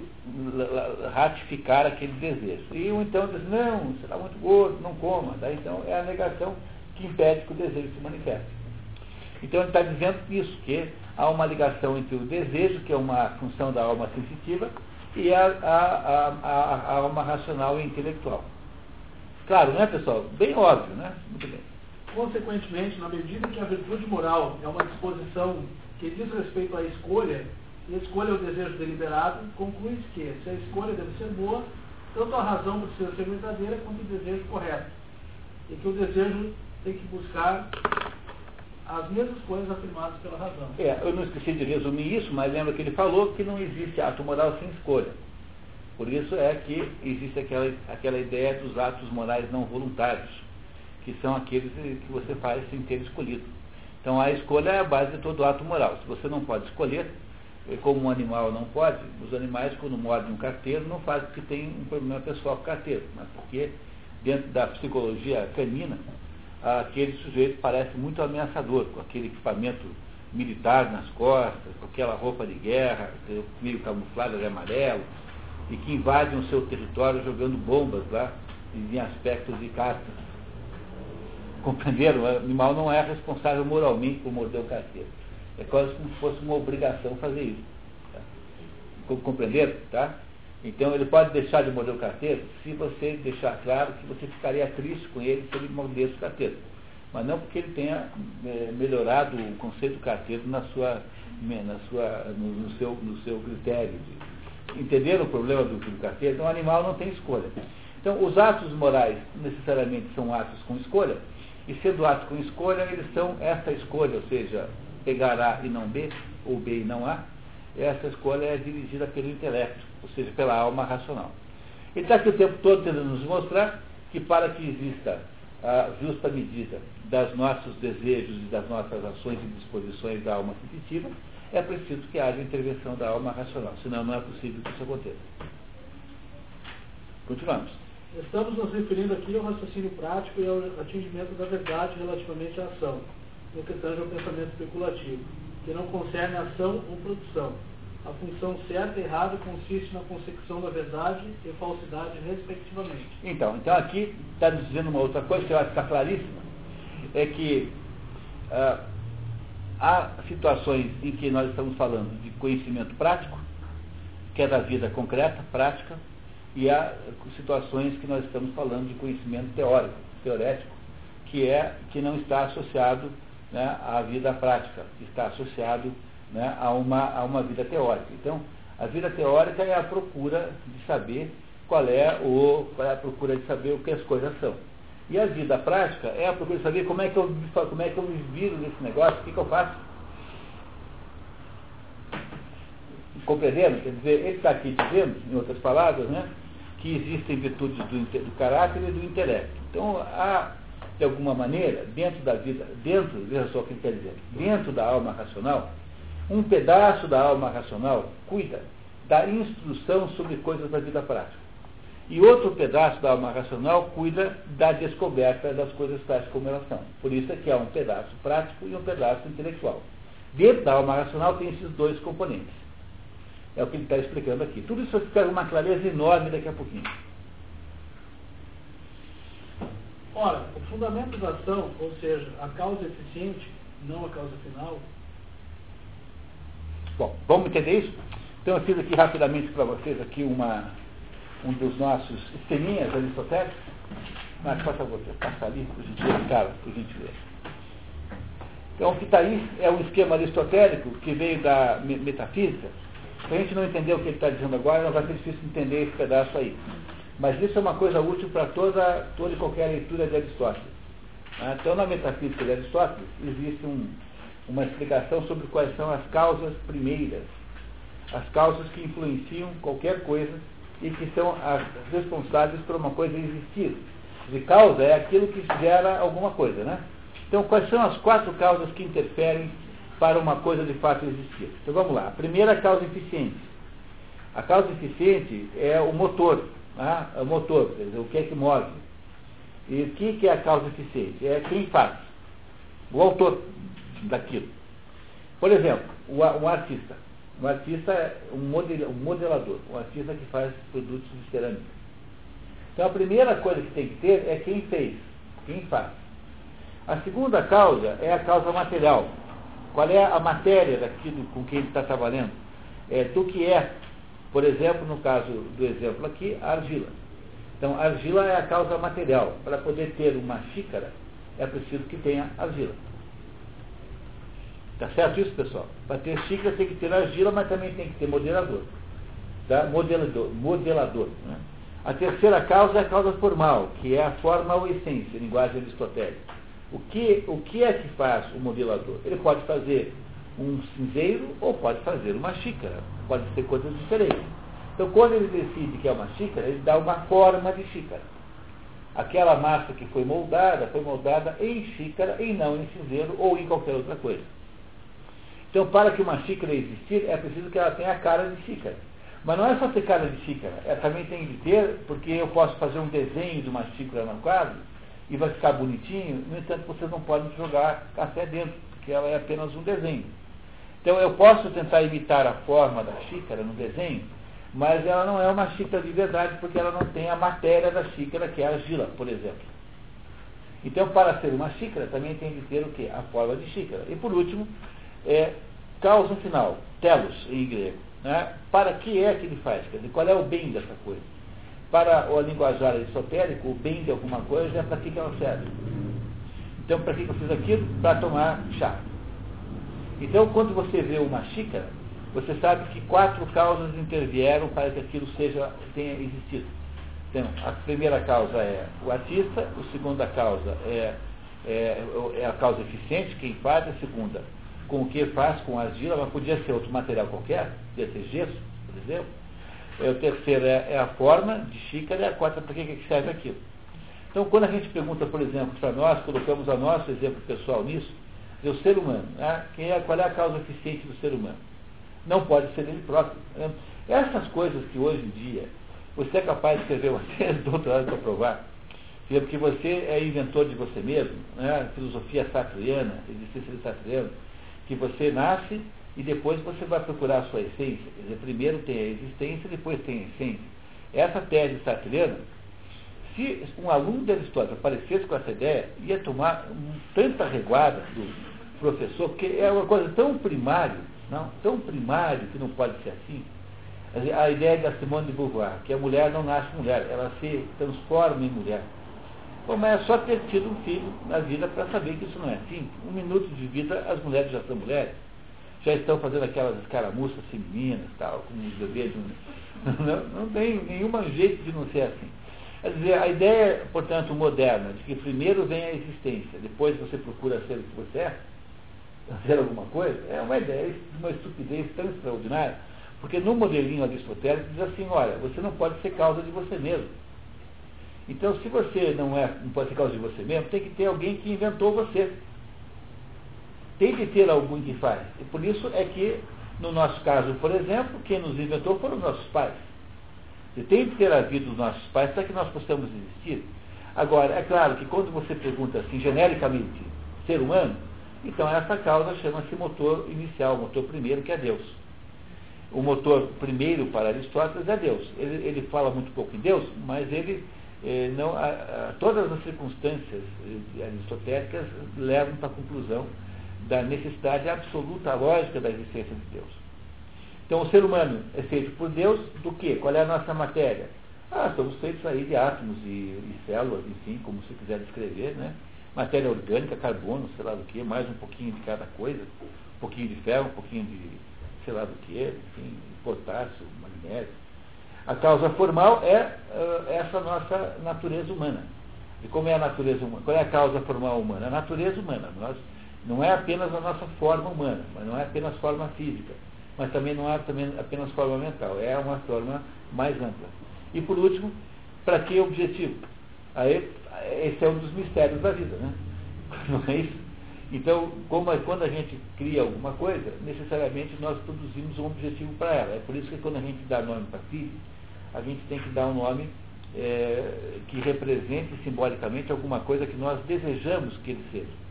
ratificar aquele desejo. E o então diz, não, você está muito gordo, não coma. Daí então é a negação que impede que o desejo se manifeste. Então ele está dizendo isso, que há uma ligação entre o desejo, que é uma função da alma sensitiva, e a, a, a, a alma racional e intelectual. Claro, né, pessoal? Bem óbvio, né? Muito bem. Consequentemente, na medida que a virtude moral é uma disposição que diz respeito à escolha, e escolha é o desejo deliberado, conclui-se que, se a escolha deve ser boa, tanto a razão precisa ser verdadeira quanto o desejo correto. E que o desejo tem que buscar as mesmas coisas afirmadas pela razão. É, eu não esqueci de resumir isso, mas lembra que ele falou que não existe ato moral sem escolha. Por isso é que existe aquela, aquela ideia dos atos morais não voluntários, que são aqueles que você faz sem ter escolhido. Então a escolha é a base de todo ato moral. Se você não pode escolher, como um animal não pode, os animais quando mordem um carteiro não fazem porque tem um problema pessoal com o carteiro, mas porque dentro da psicologia canina, aquele sujeito parece muito ameaçador, com aquele equipamento militar nas costas, com aquela roupa de guerra, meio camuflado de amarelo, e que invadem o seu território jogando bombas lá em aspectos de caça. Compreenderam? O animal não é responsável moralmente por morder o carteiro. É quase como se fosse uma obrigação fazer isso. Tá? Compreenderam? Tá? Então ele pode deixar de morder o carteiro se você deixar claro que você ficaria triste com ele se ele mordesse o carteiro. Mas não porque ele tenha é, melhorado o conceito do carteiro na sua, na sua, no, no seu, no seu critério de, entenderam o problema do, do carteiro? Então o animal não tem escolha. Então os atos morais necessariamente são atos com escolha, e sendo atos com escolha, eles são essa escolha, ou seja, pegar A e não B, ou B e não A, essa escolha é dirigida pelo intelecto, ou seja, pela alma racional. Ele está aqui o tempo todo tentando nos mostrar que para que exista a justa medida das nossos desejos e das nossas ações e disposições da alma sensitiva, é preciso que haja intervenção da alma racional, senão não é possível que isso aconteça. Continuamos. Estamos nos referindo aqui ao raciocínio prático e ao atingimento da verdade relativamente à ação, no que tange ao pensamento especulativo, que não concerne ação ou produção. A função certa e errada consiste na consecução da verdade e falsidade, respectivamente. Então, então aqui está nos dizendo uma outra coisa que eu acho que está claríssima, é que ah, há situações em que nós estamos falando de conhecimento prático, que é da vida concreta, prática, e há situações que nós estamos falando de conhecimento teórico, teorético, que é que não está associado né, à vida prática, está associado né, a, uma, a uma vida teórica. Então, a vida teórica é a procura de saber qual é, o, qual é a procura de saber o que as coisas são. E a vida prática é a procura de saber como é que eu, como é que eu me viro nesse negócio, o que, que eu faço. Compreenderam? Quer dizer, ele está aqui dizendo, em outras palavras, né, que existem virtudes do, do caráter e do intelecto. Então, há, de alguma maneira, dentro da vida, dentro, veja só o que ele quer dizer, dentro da alma racional, um pedaço da alma racional cuida da instrução sobre coisas da vida prática. E outro pedaço da alma racional cuida da descoberta das coisas práticas como elas são. Por isso é que há um pedaço prático e um pedaço intelectual. Dentro da alma racional tem esses dois componentes. É o que ele está explicando aqui. Tudo isso vai ficar uma clareza enorme daqui a pouquinho. Ora, o fundamento da ação, ou seja, a causa eficiente, não a causa final. Bom, vamos entender isso? Então eu fiz aqui rapidamente para vocês aqui uma, um dos nossos esqueminhas aristotélicos. Mas, por favor, passa ali, por gentileza, cara, por gentileza. Então, o que está aí é um esquema aristotélico que veio da metafísica. Se a gente não entender o que ele está dizendo agora, vai ser difícil entender esse pedaço aí. Mas isso é uma coisa útil para toda, toda e qualquer leitura de Aristóteles. Ah, então, na metafísica de Aristóteles, existe um, uma explicação sobre quais são as causas primeiras, as causas que influenciam qualquer coisa e que são as responsáveis por uma coisa existir. De causa é aquilo que gera alguma coisa, né? Então, quais são as quatro causas que interferem para uma coisa de fato existir? Então, vamos lá. A primeira é causa eficiente. A causa eficiente é o motor, né? é o motor, quer dizer, o que é que move. E o que é a causa eficiente? É quem faz, o autor daquilo. Por exemplo, um artista. Um artista é um, model, um modelador, um artista que faz produtos de cerâmica. Então a primeira coisa que tem que ter é quem fez, quem faz. A segunda causa é a causa material. Qual é a matéria daquilo com que ele está trabalhando? É, do que é, por exemplo, no caso do exemplo aqui, a argila. Então, a argila é a causa material. Para poder ter uma xícara, é preciso que tenha argila. Tá certo isso, pessoal? Para ter xícara tem que ter argila, mas também tem que ter modelador. Tá? Modelador. modelador né? A terceira causa é a causa formal, que é a forma ou essência, linguagem aristotélica. O que, o que é que faz o modelador? Ele pode fazer um cinzeiro ou pode fazer uma xícara. Pode ser coisas diferentes. Então, quando ele decide que é uma xícara, ele dá uma forma de xícara. Aquela massa que foi moldada, foi moldada em xícara e não em cinzeiro ou em qualquer outra coisa. Então, para que uma xícara existir, é preciso que ela tenha a cara de xícara. Mas não é só ter cara de xícara, é, também tem de ter, porque eu posso fazer um desenho de uma xícara no quadro e vai ficar bonitinho, no entanto, vocês não podem jogar café dentro, porque ela é apenas um desenho. Então, eu posso tentar imitar a forma da xícara no desenho, mas ela não é uma xícara de verdade, porque ela não tem a matéria da xícara, que é a argila, por exemplo. Então, para ser uma xícara, também tem de ter o quê? A forma de xícara. E por último, é causa final, telos em grego. Né? Para que é que ele faz? Quer dizer, qual é o bem dessa coisa? Para o linguajar esotérico, o bem de alguma coisa é para que, que ela serve. Então, para que eu fiz aquilo? Para tomar chá. Então, quando você vê uma xícara, você sabe que quatro causas intervieram para que aquilo seja, tenha existido. Então, a primeira causa é o artista, a segunda causa é, é, é a causa eficiente, quem faz, a segunda, com o que faz com argila, mas podia ser outro material qualquer, podia ser gesso, por exemplo. É, o terceiro é, é, a forma de xícara a quarta para que, que serve aquilo. Então, quando a gente pergunta, por exemplo, para nós, colocamos a nosso exemplo pessoal nisso, é o ser humano. Né? Quem é, qual é a causa eficiente do ser humano? Não pode ser ele próprio. Né? Essas coisas que hoje em dia você é capaz de escrever uma tese doutorado para provar, porque você é inventor de você mesmo, né? filosofia satriana, existência satriana, que você nasce e depois você vai procurar a sua essência. Quer dizer, primeiro tem a existência, depois tem a essência. Essa tese satriana, se um aluno de Aristóteles aparecesse com essa ideia, ia tomar tanta reguada do professor, porque é uma coisa tão primária, não, tão primário que não pode ser assim. A ideia da Simone de Beauvoir, que a mulher não nasce mulher, ela se transforma em mulher. Mas é só ter tido um filho na vida para saber que isso não é assim. Um minuto de vida, as mulheres já são mulheres. Já estão fazendo aquelas escaramuças femininas, tal, como os bebês. Não, não tem nenhum jeito de não ser assim. Quer dizer, a ideia, portanto, moderna, de que primeiro vem a existência, depois você procura ser o que você é, fazer alguma coisa, é uma ideia de uma estupidez tão extraordinária, porque no modelinho aristotélico diz assim, olha, você não pode ser causa de você mesmo. Então, se você não, é, não pode ser causa de você mesmo, tem que ter alguém que inventou você. Tem que ter alguém que faz. E por isso é que, no nosso caso, por exemplo, quem nos inventou foram os nossos pais. E tem que ter havido os nossos pais para que nós possamos existir. Agora, é claro que quando você pergunta assim, genericamente, ser humano, então, essa causa chama-se motor inicial, motor primeiro, que é Deus. O motor primeiro para Aristóteles é Deus. Ele, ele fala muito pouco em Deus, mas ele eh, não, a, a, todas as circunstâncias eh, aristotélicas levam para a conclusão da necessidade absoluta, lógica da existência de Deus. Então, o ser humano é feito por Deus do quê? Qual é a nossa matéria? Ah, somos feitos aí de átomos e, e células, enfim, como se quiser descrever, né? matéria orgânica, carbono, sei lá do que, mais um pouquinho de cada coisa, um pouquinho de ferro, um pouquinho de sei lá do que, enfim, potássio, magnésio. A causa formal é uh, essa nossa natureza humana. E como é a natureza humana? Qual é a causa formal humana? A natureza humana. Nós, não é apenas a nossa forma humana, mas não é apenas forma física, mas também não é também apenas forma mental, é uma forma mais ampla. E por último, para que objetivo? Aí esse é um dos mistérios da vida, né? Não é isso? Então, como é, quando a gente cria alguma coisa, necessariamente nós produzimos um objetivo para ela. É por isso que quando a gente dá nome para filho, a gente tem que dar um nome é, que represente simbolicamente alguma coisa que nós desejamos que ele seja.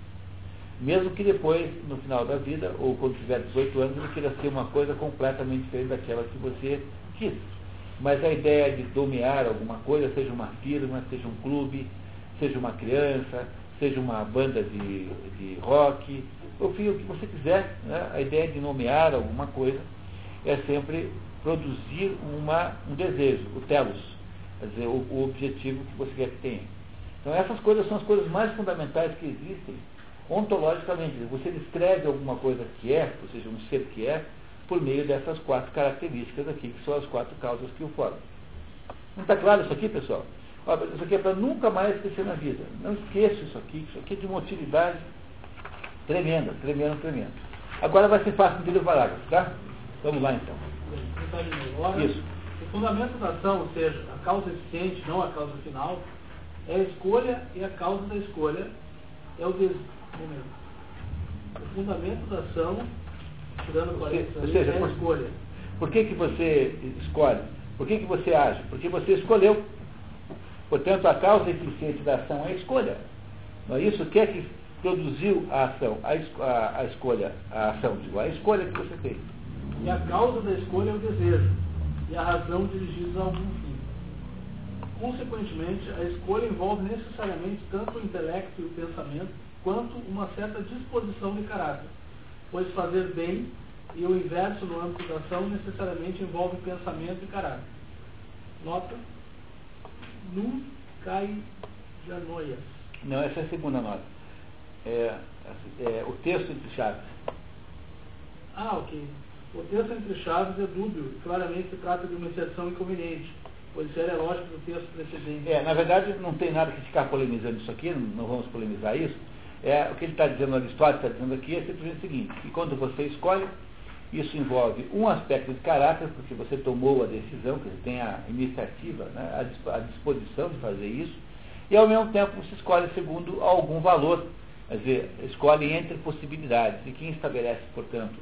Mesmo que depois, no final da vida, ou quando tiver 18 anos, ele queira ser uma coisa completamente diferente daquela que você quis. Mas a ideia de domear alguma coisa, seja uma firma, seja um clube, seja uma criança, seja uma banda de, de rock, enfim, o que você quiser. Né? A ideia de nomear alguma coisa é sempre produzir uma, um desejo, o telos, quer dizer, o, o objetivo que você quer que tenha. Então essas coisas são as coisas mais fundamentais que existem ontologicamente. Você descreve alguma coisa que é, ou seja, um ser que é, por meio dessas quatro características aqui, que são as quatro causas que o formam. Não está claro isso aqui, pessoal? isso aqui é para nunca mais esquecer na vida. Não esqueça isso aqui, isso aqui é de uma utilidade tremenda, tremenda, tremenda. Agora vai ser fácil entender o parágrafo, tá? Vamos lá então. Isso. O fundamento da ação, ou seja, a causa eficiente, não a causa final, é a escolha e a causa da escolha é o desejo. O fundamento da ação, tirando parênteses, seja, é a por, escolha. Por que, que você escolhe? Por que, que você age? Porque você escolheu. Portanto, a causa eficiente da ação é a escolha. Não é isso? O que é que produziu a ação? A, a, a escolha, a ação, digo, a escolha que você fez. E a causa da escolha é o desejo. E a razão dirigida a algum fim. Consequentemente, a escolha envolve necessariamente tanto o intelecto e o pensamento, quanto uma certa disposição de caráter. Pois fazer bem e o inverso no âmbito da ação necessariamente envolve pensamento e caráter. Nota. Nu cai janoias. Não, essa é a segunda nota. É, é, o texto entre chaves. Ah, ok. O texto entre chaves é dúbio. Claramente se trata de uma exceção inconveniente, pois isso é lógico do texto precedente. É, na verdade, não tem nada que ficar polemizando isso aqui, não vamos polemizar isso. É, o que ele está dizendo, Aristóteles está dizendo aqui, é simplesmente o seguinte, que quando você escolhe, isso envolve um aspecto de caráter, porque você tomou a decisão, que você tem a iniciativa, né, a disposição de fazer isso, e ao mesmo tempo você escolhe segundo algum valor, quer dizer, escolhe entre possibilidades, e quem estabelece, portanto,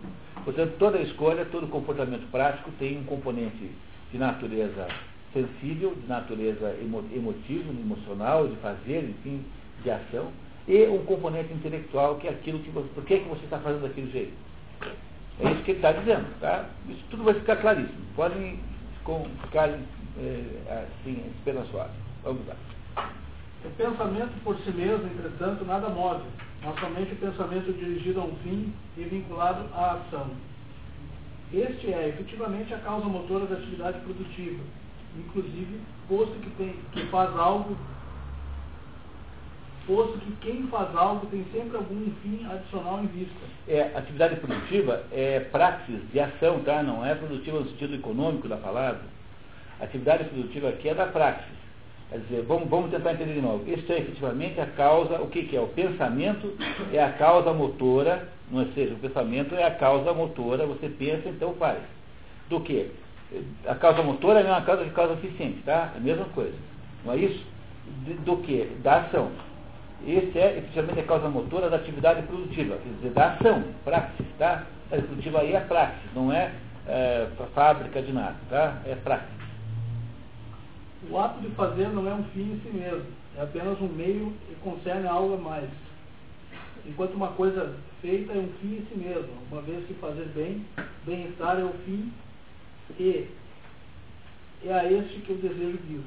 Portanto, toda escolha, todo comportamento prático tem um componente de natureza sensível, de natureza emo, emotiva, emocional, de fazer, enfim, de ação, e um componente intelectual, que é aquilo que você, por que, que você está fazendo daquele jeito. É isso que ele está dizendo. Tá? Isso tudo vai ficar claríssimo. Podem ficar é, assim, esperançosos. Vamos lá. O pensamento por si mesmo, entretanto, nada move, mas somente o pensamento dirigido a um fim e vinculado à ação. Este é efetivamente a causa motora da atividade produtiva, inclusive, posto que, tem, que faz algo, posto que quem faz algo tem sempre algum fim adicional em vista. É, atividade produtiva é praxis de ação, tá? Não é produtiva no sentido econômico da palavra. atividade produtiva aqui é da praxis. Quer dizer, vamos, vamos tentar entender de novo. Isso é efetivamente a causa, o que, que é? O pensamento é a causa motora, não é, seja, o pensamento é a causa motora, você pensa, então faz. Do que? A causa motora é a mesma causa que causa eficiente, tá? É a mesma coisa. Não é isso? do que? Da ação. Esse é efetivamente a causa motora da atividade produtiva, quer dizer, da ação, praxis, tá? A produtiva aí é praxis, não é, é fábrica de nada, tá? É praxis. O ato de fazer não é um fim em si mesmo, é apenas um meio e concerne algo a mais. Enquanto uma coisa feita é um fim em si mesmo, uma vez que fazer bem, bem-estar é o fim e é a este que eu desejo vivo.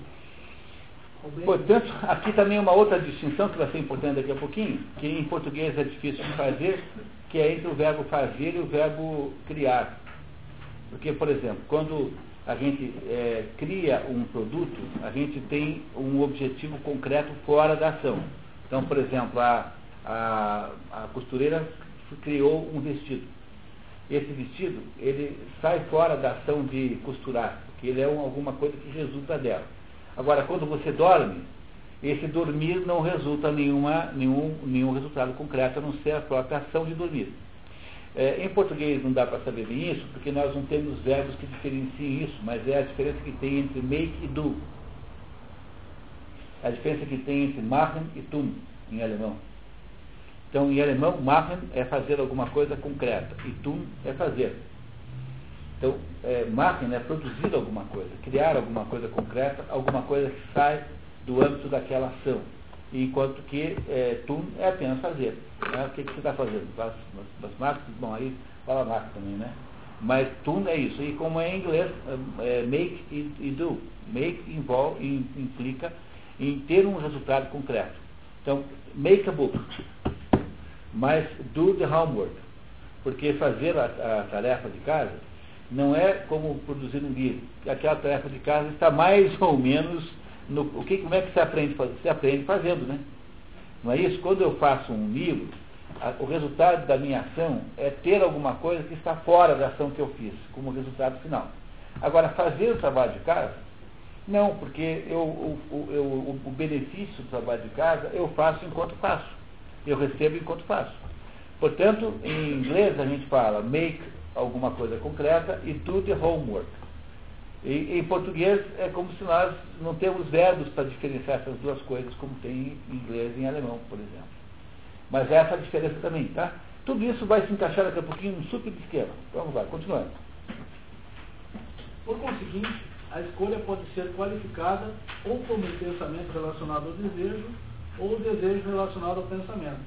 Portanto, aqui também uma outra distinção que vai ser importante daqui a pouquinho, que em português é difícil de fazer, que é entre o verbo fazer e o verbo criar. Porque, por exemplo, quando a gente é, cria um produto, a gente tem um objetivo concreto fora da ação. Então, por exemplo, a, a, a costureira criou um vestido. Esse vestido, ele sai fora da ação de costurar, porque ele é um, alguma coisa que resulta dela. Agora, quando você dorme, esse dormir não resulta nenhuma, nenhum, nenhum resultado concreto, a não ser a própria ação de dormir. É, em português não dá para saber bem isso, porque nós não temos verbos que diferenciem isso, mas é a diferença que tem entre make e do. A diferença que tem entre machen e tun, em alemão. Então, em alemão, machen é fazer alguma coisa concreta, e tun é fazer. Então, é, machen é produzir alguma coisa, criar alguma coisa concreta, alguma coisa que sai do âmbito daquela ação enquanto que é, é apenas fazer. Né? O que, que você está fazendo? As, as, as marcas, bom, aí fala marca também, né? Mas tun é isso. E como é em inglês, é, é make e, e, do. Make envolve, implica em ter um resultado concreto. Então, make a book, mas do the homework. Porque fazer a, a tarefa de casa não é como produzir um livro. Aquela tarefa de casa está mais ou menos no, o que, como é que você aprende? Você aprende fazendo, né? Não é isso? Quando eu faço um livro, a, o resultado da minha ação é ter alguma coisa que está fora da ação que eu fiz, como resultado final. Agora, fazer o trabalho de casa, não, porque eu, o, o, o benefício do trabalho de casa eu faço enquanto faço. Eu recebo enquanto faço. Portanto, em inglês a gente fala make alguma coisa concreta e do the homework. E, em português é como se nós não temos verbos para diferenciar essas duas coisas, como tem em inglês e em alemão, por exemplo. Mas essa é a diferença também, tá? Tudo isso vai se encaixar daqui a pouquinho num super esquema. Vamos lá, continuando. Por conseguinte, a escolha pode ser qualificada ou como um pensamento relacionado ao desejo, ou o desejo relacionado ao pensamento.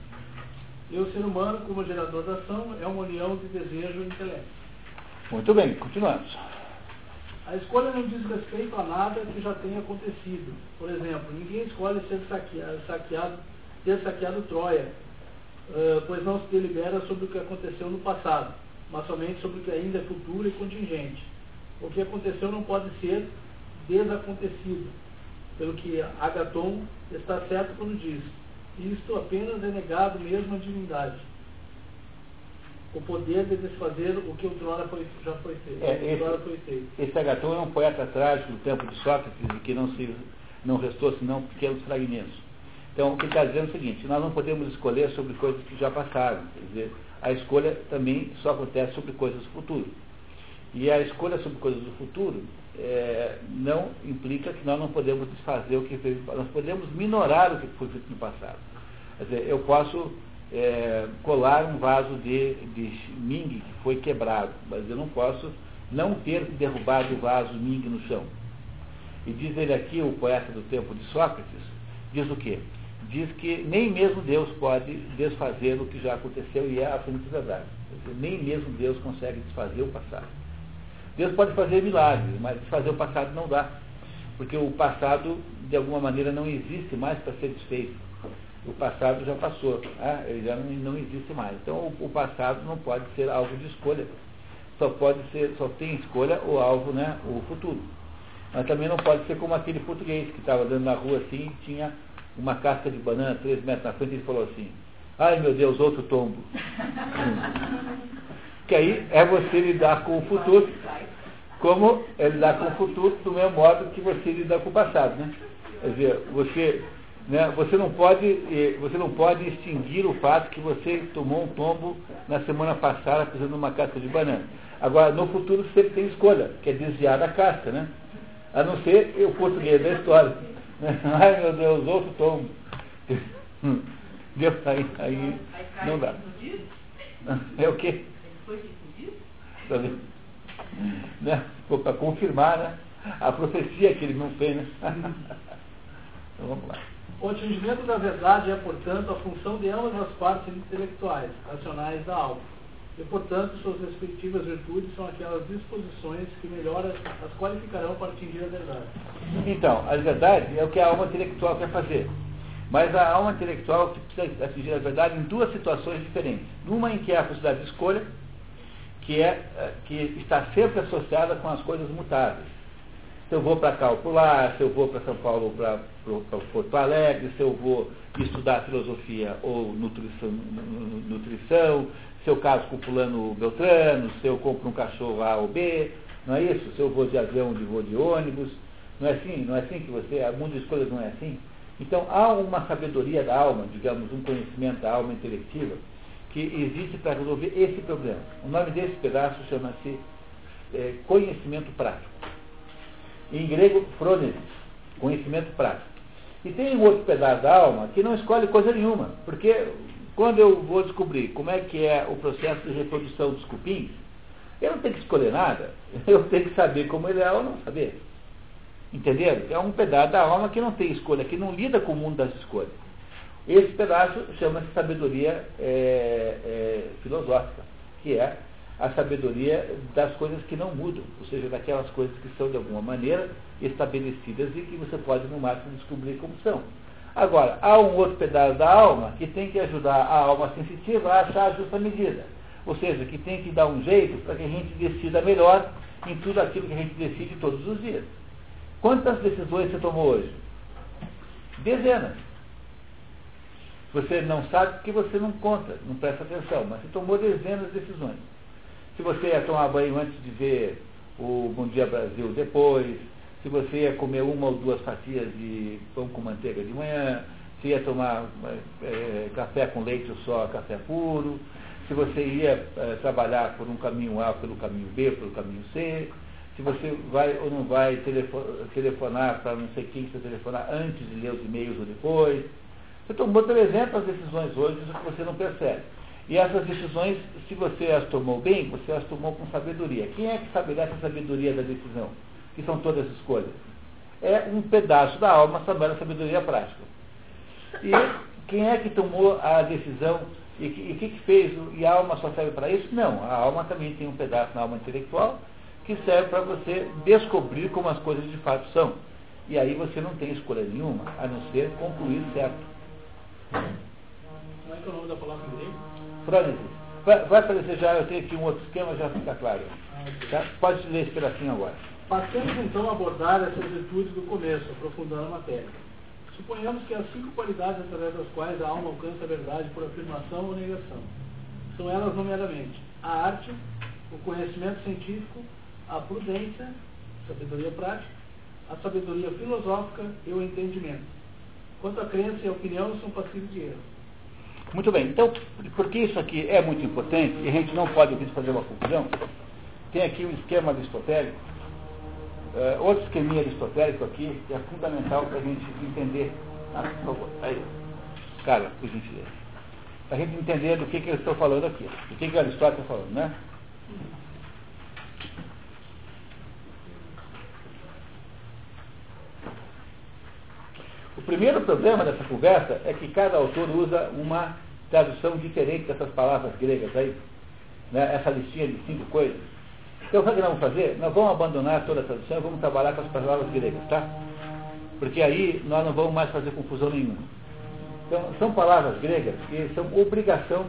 E o ser humano, como gerador da ação, é uma união de desejo e intelecto. Muito bem, continuamos. A escolha não diz respeito a nada que já tenha acontecido. Por exemplo, ninguém escolhe ser saqueado, saqueado ter saqueado Troia, pois não se delibera sobre o que aconteceu no passado, mas somente sobre o que ainda é futuro e contingente. O que aconteceu não pode ser desacontecido, pelo que Agaton está certo quando diz, isto apenas é negado mesmo à divindade o poder de desfazer o que outrora foi, já foi feito. É, esse, foi feito. esse Agatão é um poeta trágico do tempo de Sócrates, e que não, se, não restou senão pequenos fragmentos. Então, o que está dizendo é o seguinte, nós não podemos escolher sobre coisas que já passaram. Quer dizer, a escolha também só acontece sobre coisas do futuro. E a escolha sobre coisas do futuro é, não implica que nós não podemos desfazer o que fez, nós podemos minorar o que foi feito no passado. Quer dizer, eu posso é, colar um vaso de, de Ming que foi quebrado, mas eu não posso não ter derrubado o vaso Ming no chão. E diz ele aqui, o poeta do tempo de Sócrates, diz o quê? Diz que nem mesmo Deus pode desfazer o que já aconteceu e é absolutamente verdade. Nem mesmo Deus consegue desfazer o passado. Deus pode fazer milagres, mas desfazer o passado não dá. Porque o passado, de alguma maneira, não existe mais para ser desfeito o passado já passou, ah, ele já não, não existe mais. Então o, o, passado não pode ser alvo de escolha. Só pode ser, só tem escolha o alvo, né, o futuro. Mas também não pode ser como aquele português que estava andando na rua assim e tinha uma casca de banana três metros na frente e ele falou assim, ai meu Deus, outro tombo. que aí é você lidar com o futuro, como é lidar com o futuro do mesmo modo que você lidar com o passado, né? Quer dizer, você né, você, não pode, eh, você não pode extinguir o fato que você tomou um tombo na semana passada pisando numa casca de banana. Agora, no futuro você tem escolha, que é desviar da casca, né? A não ser o português da história. Né? Ai meu Deus, outro tombo. Deu, aí, aí não dá. É o quê? Tá? Né? Para confirmar né? a profecia que ele não fez. Né? Então vamos lá. O atingimento da verdade é, portanto, a função de ambas as partes intelectuais, racionais da alma. E, portanto, suas respectivas virtudes são aquelas disposições que melhor as qualificarão para atingir a verdade. Então, a verdade é o que a alma intelectual quer fazer. Mas a alma intelectual precisa atingir a verdade em duas situações diferentes. Numa em que é a possibilidade de escolha, que, é, eh, que está sempre associada com as coisas mutáveis se eu vou para calcular, se eu vou para São Paulo para Porto Alegre, se eu vou estudar filosofia ou nutrição, nutrição, se eu caso com fulano Beltrano, se eu compro um cachorro A ou B, não é isso? Se eu vou de avião, de vou de ônibus, não é assim? Não é assim que você, o mundo de escolhas não é assim? Então há uma sabedoria da alma, digamos, um conhecimento da alma intelectiva, que existe para resolver esse problema. O nome desse pedaço chama-se é, conhecimento prático. Em grego, phronesis, conhecimento prático. E tem um outro pedaço da alma que não escolhe coisa nenhuma, porque quando eu vou descobrir como é que é o processo de reprodução dos cupins, eu não tenho que escolher nada, eu tenho que saber como ele é ou não saber. Entenderam? É um pedaço da alma que não tem escolha, que não lida com o mundo das escolhas. Esse pedaço chama-se sabedoria é, é, filosófica, que é a sabedoria das coisas que não mudam, ou seja, daquelas coisas que são de alguma maneira estabelecidas e que você pode no máximo descobrir como são. Agora, há um outro pedaço da alma que tem que ajudar a alma sensitiva a achar a justa medida. Ou seja, que tem que dar um jeito para que a gente decida melhor em tudo aquilo que a gente decide todos os dias. Quantas decisões você tomou hoje? Dezenas. Você não sabe porque você não conta, não presta atenção, mas você tomou dezenas de decisões. Se você ia tomar banho antes de ver o Bom Dia Brasil depois, se você ia comer uma ou duas fatias de pão com manteiga de manhã, se ia tomar é, café com leite ou só café puro, se você ia é, trabalhar por um caminho A pelo caminho B, pelo caminho C, se você vai ou não vai telefonar para não sei quem você telefonar antes de ler os e-mails ou depois. Você tomou 300 decisões hoje, isso que você não percebe. E essas decisões, se você as tomou bem, você as tomou com sabedoria. Quem é que estabelece a sabedoria da decisão? Que são todas as escolhas. É um pedaço da alma sabendo a sabedoria prática. E quem é que tomou a decisão e o que, que, fez? E a alma só serve para isso? Não, a alma também tem um pedaço na alma intelectual que serve para você descobrir como as coisas de fato são. E aí você não tem escolha nenhuma, a não ser concluir certo. Como é que é o nome da palavra em? Frônese. Vai, aparecer já, eu tenho aqui um outro esquema, já fica claro. Tá? Pode ler esse pedacinho agora. Passemos então a abordar essas virtudes do começo, aprofundando a matéria. Suponhamos que há cinco qualidades através das quais a alma alcança a verdade por afirmação ou negação. São elas, nomeadamente, a arte, o conhecimento científico, a prudência, sabedoria prática, a sabedoria filosófica e o entendimento. Quanto à crença e a opinião, são passíveis de erro. Muito bem, então, porque isso aqui é muito importante, e a gente não pode fazer uma confusão, tem aqui um esquema aristotélico, uh, outro esqueminha aristotélico aqui, que é fundamental para a gente entender. Ah, por favor, aí. Cara, por gentileza. Para a gente entender do que, que eu estou falando aqui, do que, que Aristóteles está falando, né? O primeiro problema dessa conversa é que cada autor usa uma tradução diferente dessas palavras gregas aí, né? essa listinha de cinco coisas. Então, o que nós vamos fazer? Nós vamos abandonar toda a tradução e vamos trabalhar com as palavras gregas, tá? Porque aí nós não vamos mais fazer confusão nenhuma. Então, são palavras gregas que são obrigação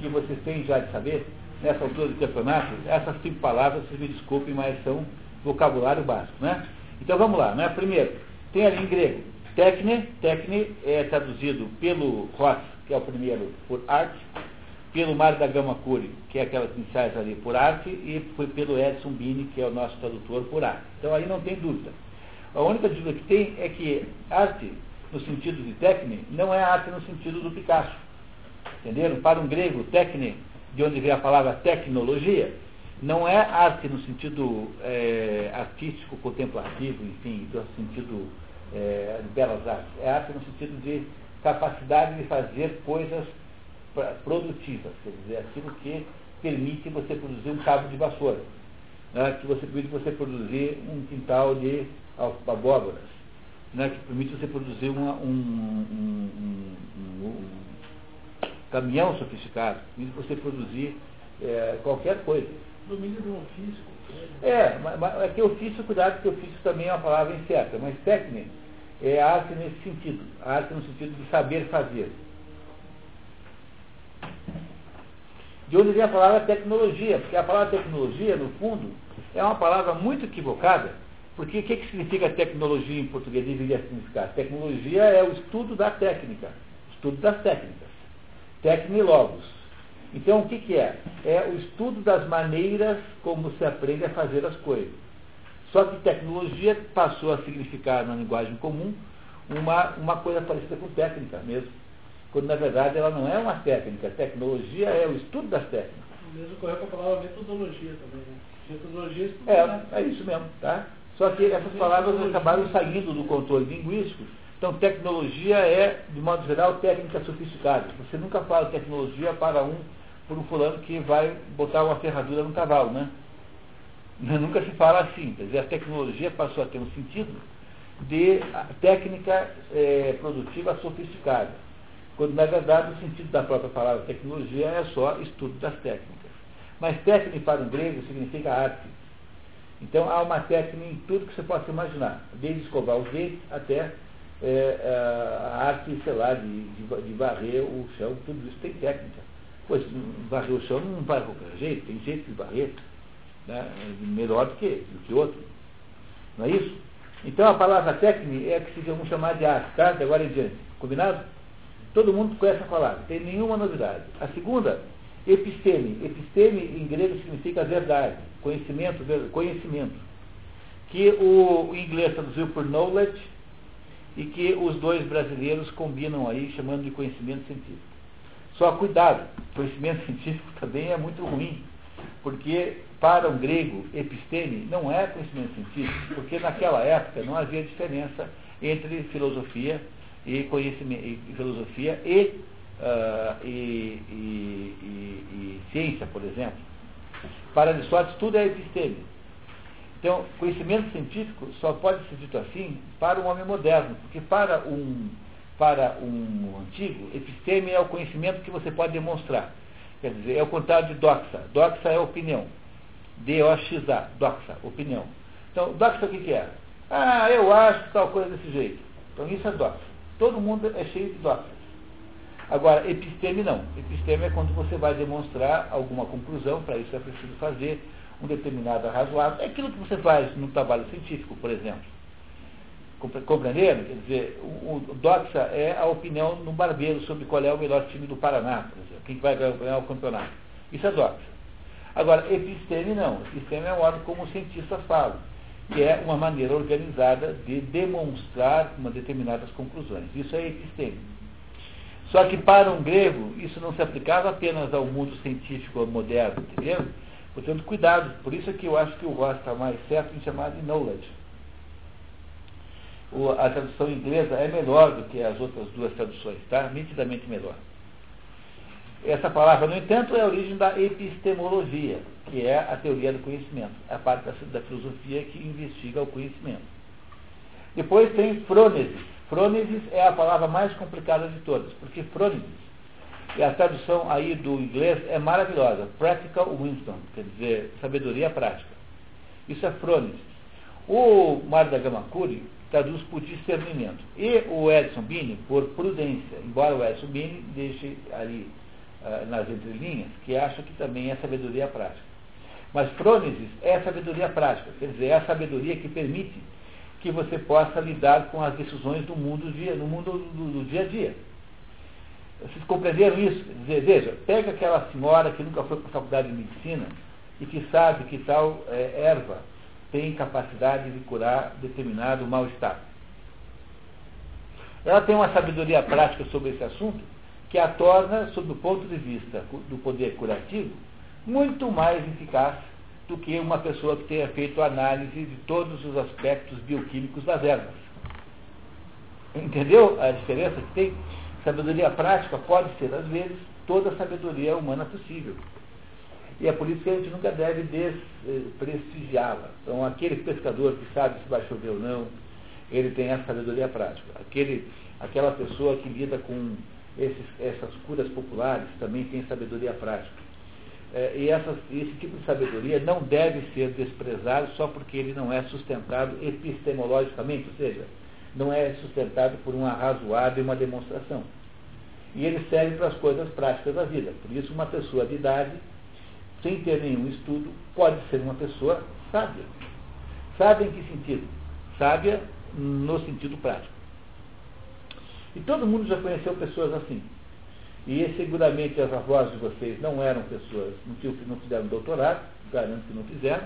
que vocês têm já de saber, nessa altura do campeonato, essas cinco palavras, vocês me desculpem, mas são vocabulário básico, né? Então vamos lá, né? Primeiro, tem ali em grego, Tecne, tecne é traduzido pelo Ross, que é o primeiro, por arte, pelo Mário da Gama Cury, que é aquelas iniciais ali, por arte, e foi pelo Edson Bini, que é o nosso tradutor, por arte. Então aí não tem dúvida. A única dúvida que tem é que arte, no sentido de tecne, não é arte no sentido do Picasso. Entenderam? Para um grego, tecne, de onde vem a palavra tecnologia, não é arte no sentido é, artístico, contemplativo, enfim, no sentido é, de belas artes. É arte no sentido de capacidade de fazer coisas produtivas, quer dizer, aquilo que permite você produzir um cabo de vassoura, né, que você permite você produzir um quintal de abóboras, né, que permite você produzir uma, um, um, um, um, caminhão sofisticado, permite você produzir é, qualquer coisa. Domínio do ofício. É, mas, mas é que ofício, cuidado, que ofício também é uma palavra incerta, mas técnica é arte nesse sentido, arte no sentido de saber fazer. De onde vem a palavra tecnologia, porque a palavra tecnologia, no fundo, é uma palavra muito equivocada, porque o que, que significa tecnologia em português? Deveria significar. Tecnologia é o estudo da técnica, estudo das técnicas. Tecnilogos. Então, o que, que é? É o estudo das maneiras como se aprende a fazer as coisas. Só que tecnologia passou a significar na linguagem comum uma, uma coisa parecida com técnica mesmo. Quando na verdade ela não é uma técnica. Tecnologia é o estudo das técnicas. O mesmo correto com a palavra metodologia também, né? Metodologia é, é isso mesmo, tá? Só que essas palavras acabaram saindo do controle linguístico. Então, tecnologia é, de modo geral, técnica sofisticada. Você nunca fala tecnologia para um, por um fulano que vai botar uma ferradura no cavalo, né? Nunca se fala assim. Quer dizer, a tecnologia passou a ter um sentido de técnica é, produtiva sofisticada. Quando, na verdade, o sentido da própria palavra tecnologia é só estudo das técnicas. Mas técnica para o grego significa arte. Então, há uma técnica em tudo que você possa imaginar, desde escovar os dentes até é, a arte, sei lá, de, de, de, varrer o chão, tudo isso tem técnica. Pois, varrer o chão não vai de qualquer jeito, tem jeito de varrer né, melhor do que, do que outro. Não é isso? Então a palavra técnica é a que se vamos chamar de arte, tá? De agora em diante. Combinado? Todo mundo conhece a palavra, tem nenhuma novidade. A segunda, episteme. Episteme em grego significa verdade, conhecimento, conhecimento. Que o, o inglês traduziu por knowledge e que os dois brasileiros combinam aí chamando de conhecimento científico. Só cuidado, conhecimento científico também é muito ruim, porque para um grego, episteme não é conhecimento científico, porque naquela época não havia diferença entre filosofia e conhecimento, e filosofia e, uh, e, e, e, ciência, por exemplo. Para Aristóteles tudo é episteme. Então, conhecimento científico só pode ser dito assim para um homem moderno, porque para um para um antigo, episteme é o conhecimento que você pode demonstrar. Quer dizer, é o contrário de doxa. Doxa é opinião. D-O-X-A, doxa, opinião. Então, doxa o que, que é? Ah, eu acho tal coisa desse jeito. Então, isso é doxa. Todo mundo é cheio de doxas. Agora, episteme não. Episteme é quando você vai demonstrar alguma conclusão, para isso é preciso fazer um determinado razoável. É aquilo que você faz no trabalho científico, por exemplo. Compreenderam? Quer dizer, o, o doxa é a opinião no barbeiro sobre qual é o melhor time do Paraná, por exemplo, quem vai ganhar o campeonato. Isso é doxa. Agora, episteme não. Episteme é um modo como os cientistas falam, que é uma maneira organizada de demonstrar uma determinadas conclusões. Isso é episteme. Só que para um grego, isso não se aplicava apenas ao mundo científico moderno, entendeu? Portanto, cuidado. Por isso é que eu acho que o Ross está mais certo em chamar de knowledge a tradução inglesa é melhor do que as outras duas traduções, tá? Nitidamente melhor. Essa palavra, no entanto, é a origem da epistemologia, que é a teoria do conhecimento, a parte da, da filosofia que investiga o conhecimento. Depois tem frônesis. Frônesis é a palavra mais complicada de todas, porque frônesis, e a tradução aí do inglês é maravilhosa, practical wisdom, quer dizer, sabedoria prática. Isso é frônesis. O Mário da Gama Cury traduz por discernimento. E o Edson Bini, por prudência, embora o Edson Bini deixe ali uh, nas entrelinhas, que acha que também é sabedoria prática. Mas frônesis é sabedoria prática, quer dizer, é a sabedoria que permite que você possa lidar com as decisões do mundo, dia, no mundo do, do dia a dia. Vocês compreenderam isso? Dizer, veja, pega aquela senhora que nunca foi para a faculdade de medicina e que sabe que tal é, erva tem capacidade de curar determinado mal-estar. Ela tem uma sabedoria prática sobre esse assunto que a torna, sob o ponto de vista do poder curativo, muito mais eficaz do que uma pessoa que tenha feito análise de todos os aspectos bioquímicos das ervas. Entendeu a diferença que tem? Sabedoria prática pode ser, às vezes, toda a sabedoria humana possível. E é por isso que a gente nunca deve desprestigiá-la. Então, aquele pescador que sabe se vai chover ou não, ele tem essa sabedoria prática. Aquele, aquela pessoa que lida com esses, essas curas populares também tem sabedoria prática. É, e essas, esse tipo de sabedoria não deve ser desprezado só porque ele não é sustentado epistemologicamente, ou seja, não é sustentado por um arrazoado e uma demonstração. E ele serve para as coisas práticas da vida. Por isso, uma pessoa de idade sem ter nenhum estudo, pode ser uma pessoa sábia. Sábia em que sentido? Sábia no sentido prático. E todo mundo já conheceu pessoas assim. E seguramente as avós de vocês não eram pessoas, não fizeram doutorado, garanto que não fizeram.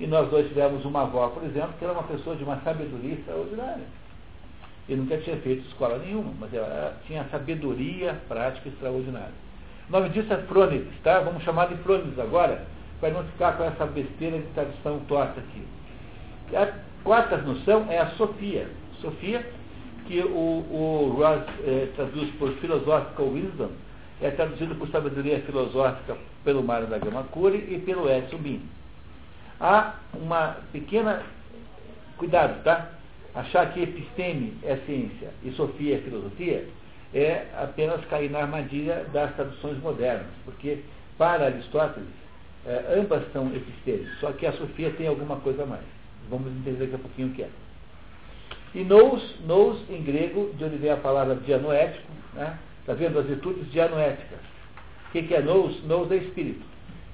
E nós dois tivemos uma avó, por exemplo, que era uma pessoa de uma sabedoria extraordinária. E nunca tinha feito escola nenhuma, mas ela tinha sabedoria prática extraordinária. O nome disso é Frônides, tá? Vamos chamar de Frônides agora, para não ficar com essa besteira de tradução torta aqui. A quarta noção é a Sofia. Sofia, que o, o Ross eh, traduz por Philosophical Wisdom, é traduzido por sabedoria filosófica pelo Mário da Gama Cury e pelo Edson Bin. Há uma pequena. Cuidado, tá? Achar que episteme é ciência e Sofia é filosofia é apenas cair na armadilha das traduções modernas, porque para Aristóteles é, ambas são epistemes, só que a Sofia tem alguma coisa a mais. Vamos entender daqui a pouquinho o que é. E nous, nous em grego, de onde vem a palavra dianoético, né? Está vendo as virtudes dianoéticas. O que, que é nous? Nous é espírito.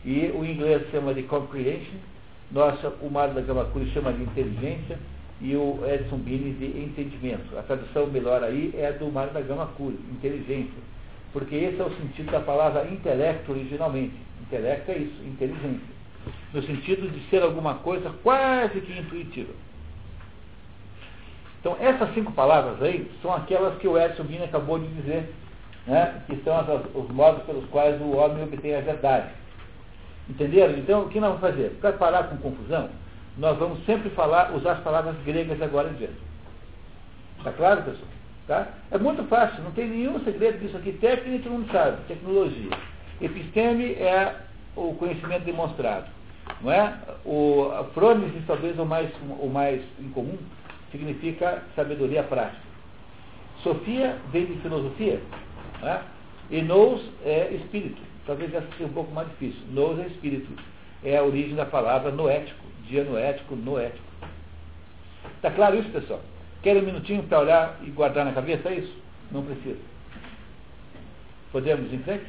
E o inglês chama de comprehension, nossa, o Mário da Gamakuri chama de inteligência, e o Edson Bini de entendimento. A tradução melhor aí é a do Mário da Gama Cury, inteligência. Porque esse é o sentido da palavra intelecto originalmente. Intelecto é isso, inteligência. No sentido de ser alguma coisa quase que intuitiva. Então, essas cinco palavras aí são aquelas que o Edson Bini acabou de dizer, né, que são as, os modos pelos quais o homem obtém a verdade. Entenderam? Então, o que nós vamos fazer? Para parar com confusão, nós vamos sempre falar, usar as palavras gregas agora em diante. Está claro, pessoal? Tá? É muito fácil, não tem nenhum segredo disso aqui. Técnica mundo sabe, tecnologia. Episteme é o conhecimento demonstrado. Não é? O frônesis, talvez o mais, o mais incomum, significa sabedoria prática. Sofia vem de filosofia. Não é? E nous é espírito. Talvez essa seja um pouco mais difícil. Nous é espírito. É a origem da palavra noético dia noético, noético. Está claro isso, pessoal? Quer um minutinho para olhar e guardar na cabeça é isso? Não precisa. Podemos em frente?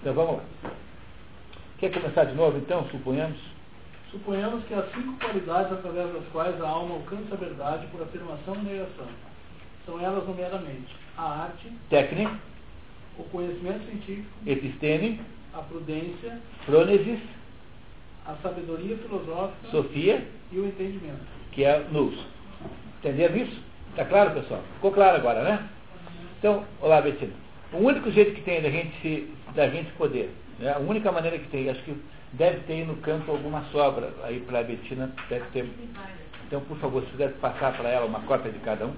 Então vamos lá. Quer começar de novo então, suponhamos? Suponhamos que há cinco qualidades através das quais a alma alcança a verdade por afirmação e negação. São elas, nomeadamente, a arte, técnica, o conhecimento científico, episteme, a prudência, frônesis, a sabedoria filosófica Sofia e o entendimento. Que é luz. Entenderam isso? Está claro, pessoal? Ficou claro agora, né? Então, olá, Betina. O único jeito que tem da gente, se, da gente poder, né? a única maneira que tem, acho que deve ter no canto alguma sobra aí para a Betina, deve ter. Então, por favor, se puder passar para ela uma cópia de cada um.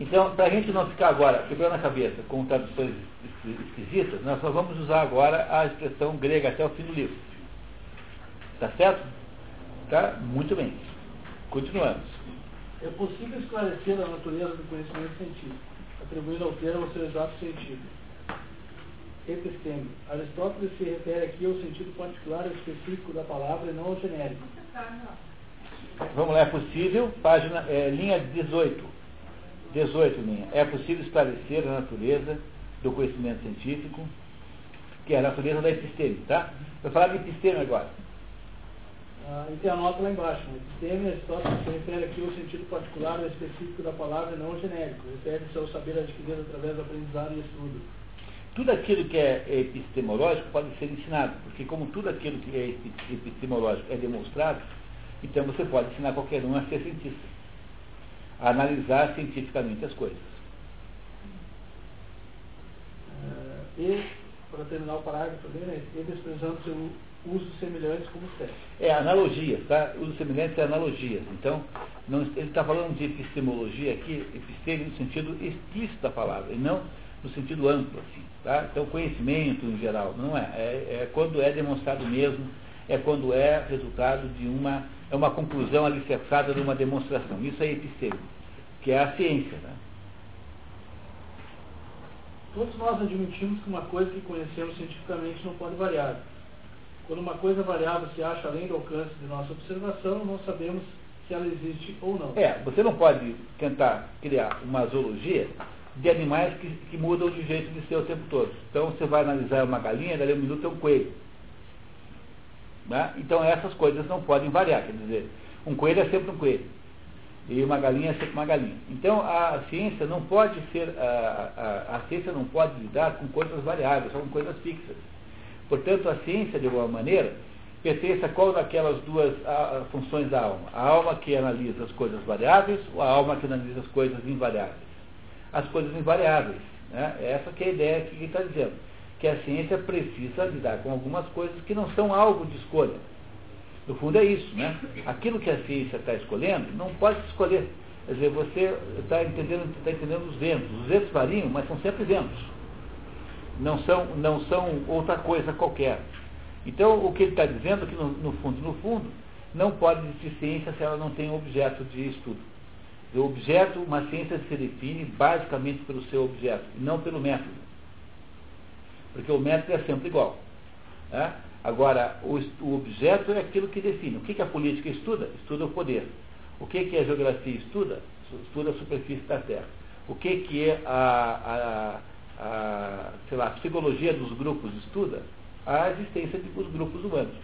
Então, para a gente não ficar agora quebrando a cabeça com traduções esquisitas, nós só vamos usar agora a expressão grega até o fim do livro. Tá certo? Tá? Muito bem. Continuamos. É possível esclarecer a natureza do conhecimento científico, atribuindo ao termo seu exato sentido. Episteme. Aristóteles se refere aqui ao sentido particular e específico da palavra e não ao genérico. Vamos lá, é possível, página, é, linha 18. 18 linha. É possível esclarecer a natureza do conhecimento científico, que é a natureza da episteme, tá? Vou falar de episteme agora. Ah, e tem a nota lá embaixo. Né? Episteme, Aristóteles se refere aqui ao sentido particular ou específico da palavra e não ao genérico. Refere-se ao saber adquirido através do aprendizado e estudo. Tudo aquilo que é epistemológico pode ser ensinado, porque como tudo aquilo que é epistemológico é demonstrado, então você pode ensinar qualquer um a ser cientista, a analisar cientificamente as coisas. Uh, e, para terminar o parágrafo né, ele desprezando seu usos semelhantes como certo. É, analogias, tá? Usos semelhantes é analogias. Então, não, ele está falando de epistemologia aqui, episteme no sentido explícito da palavra, e não no sentido amplo, assim, tá? Então, conhecimento em geral, não é. é. É quando é demonstrado mesmo, é quando é resultado de uma, é uma conclusão alicerçada de uma demonstração. Isso é episteme, que é a ciência, né? Todos nós admitimos que uma coisa que conhecemos cientificamente não pode variar. Quando uma coisa variável se acha além do alcance de nossa observação, não sabemos se ela existe ou não. É, você não pode tentar criar uma zoologia de animais que, que mudam de jeito de ser o tempo todo. Então você vai analisar uma galinha, dali um minuto é um coelho. Né? Então essas coisas não podem variar. Quer dizer, um coelho é sempre um coelho. E uma galinha é sempre uma galinha. Então a ciência não pode ser, a, a, a ciência não pode lidar com coisas variáveis, são coisas fixas. Portanto, a ciência, de alguma maneira, pertence a qual daquelas duas a, funções da alma? A alma que analisa as coisas variáveis ou a alma que analisa as coisas invariáveis? As coisas invariáveis. Né? Essa que é a ideia que ele está dizendo. Que a ciência precisa lidar com algumas coisas que não são algo de escolha. No fundo é isso. Né? Aquilo que a ciência está escolhendo não pode escolher. Quer dizer, você está entendendo, está entendendo os ventos. Os ventos variam, mas são sempre ventos não são, não são outra coisa qualquer. Então, o que ele está dizendo é que, no, no, fundo, no fundo, não pode existir ciência se ela não tem objeto de estudo. O objeto, uma ciência se define basicamente pelo seu objeto, e não pelo método. Porque o método é sempre igual. Né? Agora, o, o, objeto é aquilo que define. O que, que a política estuda? Estuda o poder. O que, que a geografia estuda? Estuda a superfície da Terra. O que, que é a, a a, sei lá, a psicologia dos grupos estuda a existência dos grupos humanos.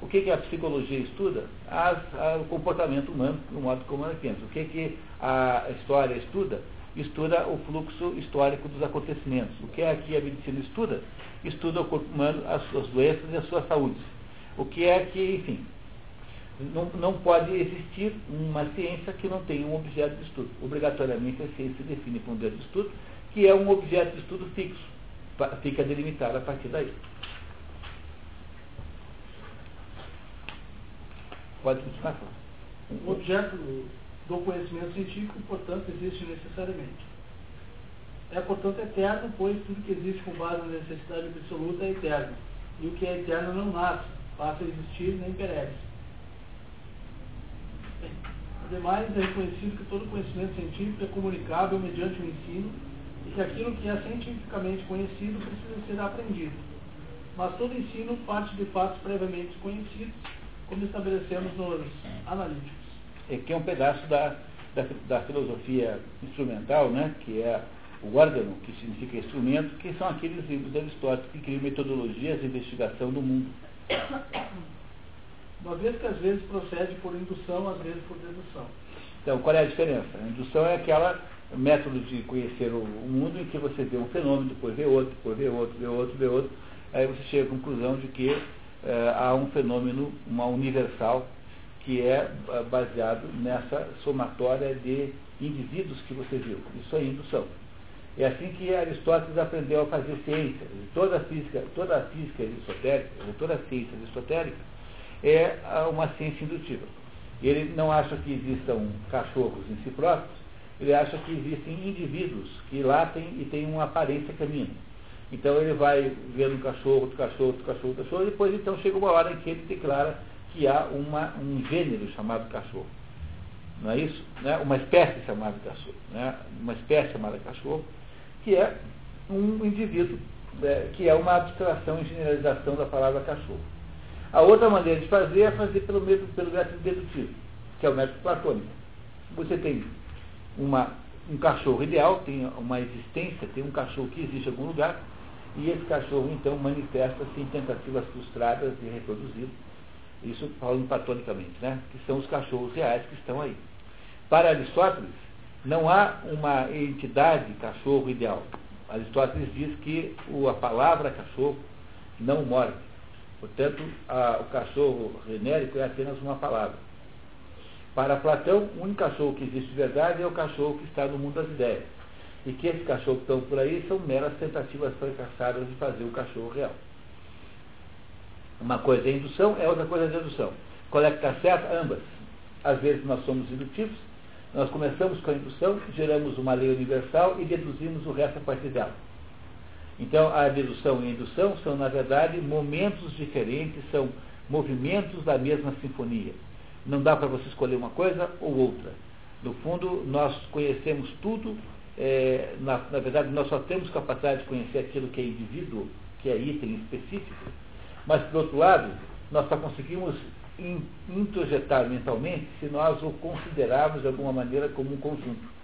O que, que a psicologia estuda? As, a, o comportamento humano, o modo como ela pensa. O que, que a história estuda? Estuda o fluxo histórico dos acontecimentos. O que é que a medicina estuda? Estuda o corpo humano, as suas doenças e a sua saúde. O que é que, enfim, não, não pode existir uma ciência que não tenha um objeto de estudo. Obrigatoriamente a ciência define como objeto de estudo, que é um objeto de estudo fixo. Fica delimitado a partir daí. Pode. O objeto do conhecimento científico, portanto, existe necessariamente. É, portanto, eterno, pois tudo que existe com base na necessidade absoluta é eterno. E o que é eterno não nasce, passa a existir nem perece. Ademais, é reconhecido que todo conhecimento científico é comunicável mediante o ensino e que aquilo que é cientificamente conhecido precisa ser aprendido. Mas todo ensino parte de fatos previamente conhecidos como estabelecemos nos analíticos. Aqui é um pedaço da, da, da, filosofia instrumental, né, que é o órgão, que significa instrumento, que são aqueles livros de Aristóteles que criam metodologias de investigação do mundo. Uma vez que às vezes procede por indução, às vezes por dedução. Então, qual é a diferença? A indução é aquela método de conhecer o mundo em que você vê um fenômeno, depois vê outro, depois vê outro, vê outro, vê outro, aí você chega à conclusão de que é, há um fenômeno, uma universal, que é eh, baseado nessa somatória de indivíduos que você viu. Isso é indução. É assim que Aristóteles aprendeu a fazer ciência. Toda a física, toda a física aristotélica, toda a ciência aristotélica é uma ciência indutiva. Ele não acha que existam cachorros em si próprios, ele acha que existem indivíduos que latem e têm uma aparência caminho. Então ele vai vendo um cachorro, outro cachorro, outro cachorro, outro cachorro, e depois então chega uma hora em que ele declara que há uma, um gênero chamado cachorro. Não é isso? Né? Uma espécie chamada cachorro. Né? Uma espécie chamada cachorro, que é um indivíduo, é, que é uma abstração e generalização da palavra cachorro. A outra maneira de fazer é fazer pelo método, pelo método dedutivo, que é o método platônico. Você tem uma, um cachorro ideal, tem uma existência, tem um cachorro que existe em algum lugar, e esse cachorro, então, manifesta-se em tentativas frustradas de reproduzir. Isso falando platonicamente, né? Que são os cachorros reais que estão aí. Para Aristóteles, não há uma entidade cachorro ideal. Aristóteles diz que a palavra cachorro não morre. Portanto, a, o cachorro genérico é apenas uma palavra. Para Platão, o único cachorro que existe de verdade é o cachorro que está no mundo das ideias e que esses cachorros que estão por aí são meras tentativas fracassadas de fazer o cachorro real. Uma coisa é indução, é outra coisa é dedução. Qual é que está certo? Ambas. Às vezes nós somos indutivos, nós começamos com a indução, geramos uma lei universal e deduzimos o resto a partir dela. Então, a dedução e a indução são, na verdade, momentos diferentes, são movimentos da mesma sinfonia. Não dá para você escolher uma coisa ou outra. No fundo, nós conhecemos tudo é, na, na, verdade, nós só temos capacidade de conhecer aquilo que é indivíduo, que é item específico, mas, por outro lado, nós só conseguimos in, introjetar mentalmente se nós o considerarmos de alguma maneira como um conjunto.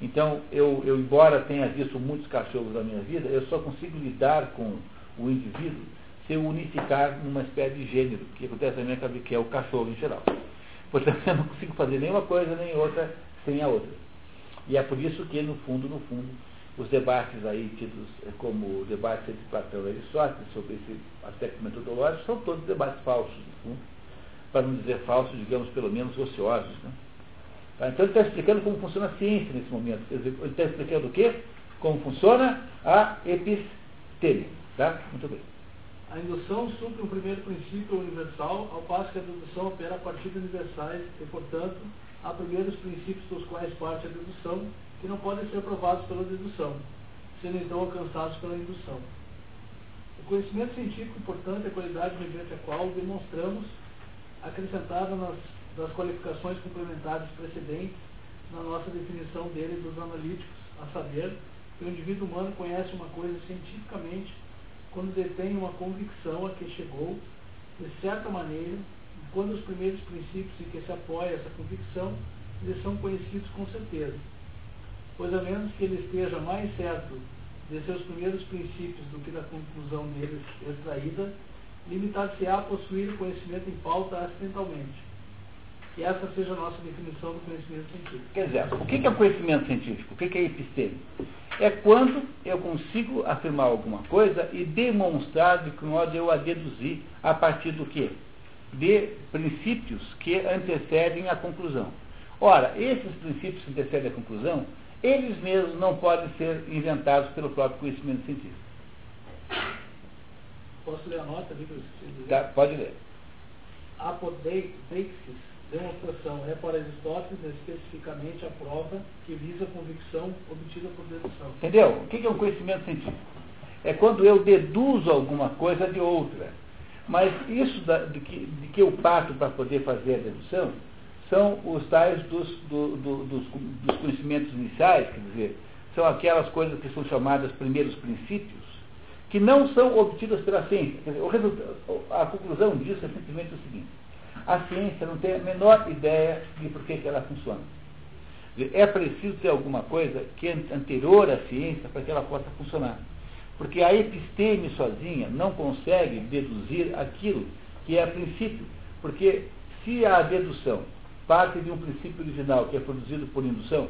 Então, eu, eu, embora tenha visto muitos cachorros na minha vida, eu só consigo lidar com o indivíduo se eu unificar numa espécie de gênero, que acontece na minha cabeça, que é o cachorro em geral. Portanto, eu não consigo fazer nenhuma coisa nem outra sem a outra. E é por isso que, no fundo, no fundo, os debates aí tidos como o debate entre Platão e Aristóteles sobre esse aspecto metodológico são todos debates falsos, no fundo, para não dizer falsos, digamos, pelo menos ociosos. Né? Tá? Então ele está explicando como funciona a ciência nesse momento. Ele está explicando o quê? Como funciona a episteme. Tá? Muito bem. A indução supre o primeiro princípio universal, ao passo que a dedução opera a partir de universais e, portanto, há primeiros princípios dos quais parte a dedução, que não podem ser provados pela dedução, sendo então alcançados pela indução. O conhecimento científico, portanto, é a qualidade mediante a qual demonstramos, acrescentada nas das qualificações complementares precedentes na nossa definição dele dos analíticos, a saber, que o indivíduo humano conhece uma coisa cientificamente quando detém uma convicção a que chegou, de certa maneira, quando os primeiros princípios em que se apoia essa convicção lhe são conhecidos com certeza. Pois a menos que ele esteja mais certo de seus primeiros princípios do que da conclusão neles extraída, limitar-se-á a possuir o conhecimento em pauta acidentalmente. Que essa seja a nossa definição do conhecimento científico. Quer dizer, o que é o conhecimento científico? O que é episteme? É quando eu consigo afirmar alguma coisa e demonstrar de que modo eu a deduzi a partir do quê? De princípios que antecedem a conclusão. Ora, esses princípios que antecedem a conclusão, eles mesmos não podem ser inventados pelo próprio conhecimento científico. Posso ler a nota tá, Pode ler. Apodeixis, demonstração, é para Aristóteles especificamente a prova que visa a convicção obtida por dedução. Entendeu? O que é um conhecimento científico? É quando eu deduzo alguma coisa de outra. Mas isso da, de, que, de que eu parto para poder fazer a dedução são os tais dos, do, do, dos, dos conhecimentos iniciais, quer dizer, são aquelas coisas que são chamadas primeiros princípios, que não são obtidas pela ciência. Dizer, a conclusão disso é simplesmente o seguinte: a ciência não tem a menor ideia de por que, que ela funciona. É preciso ter alguma coisa que é anterior à ciência para que ela possa funcionar. Porque a episteme sozinha não consegue deduzir aquilo que é a princípio. Porque se a dedução parte de um princípio original que é produzido por indução,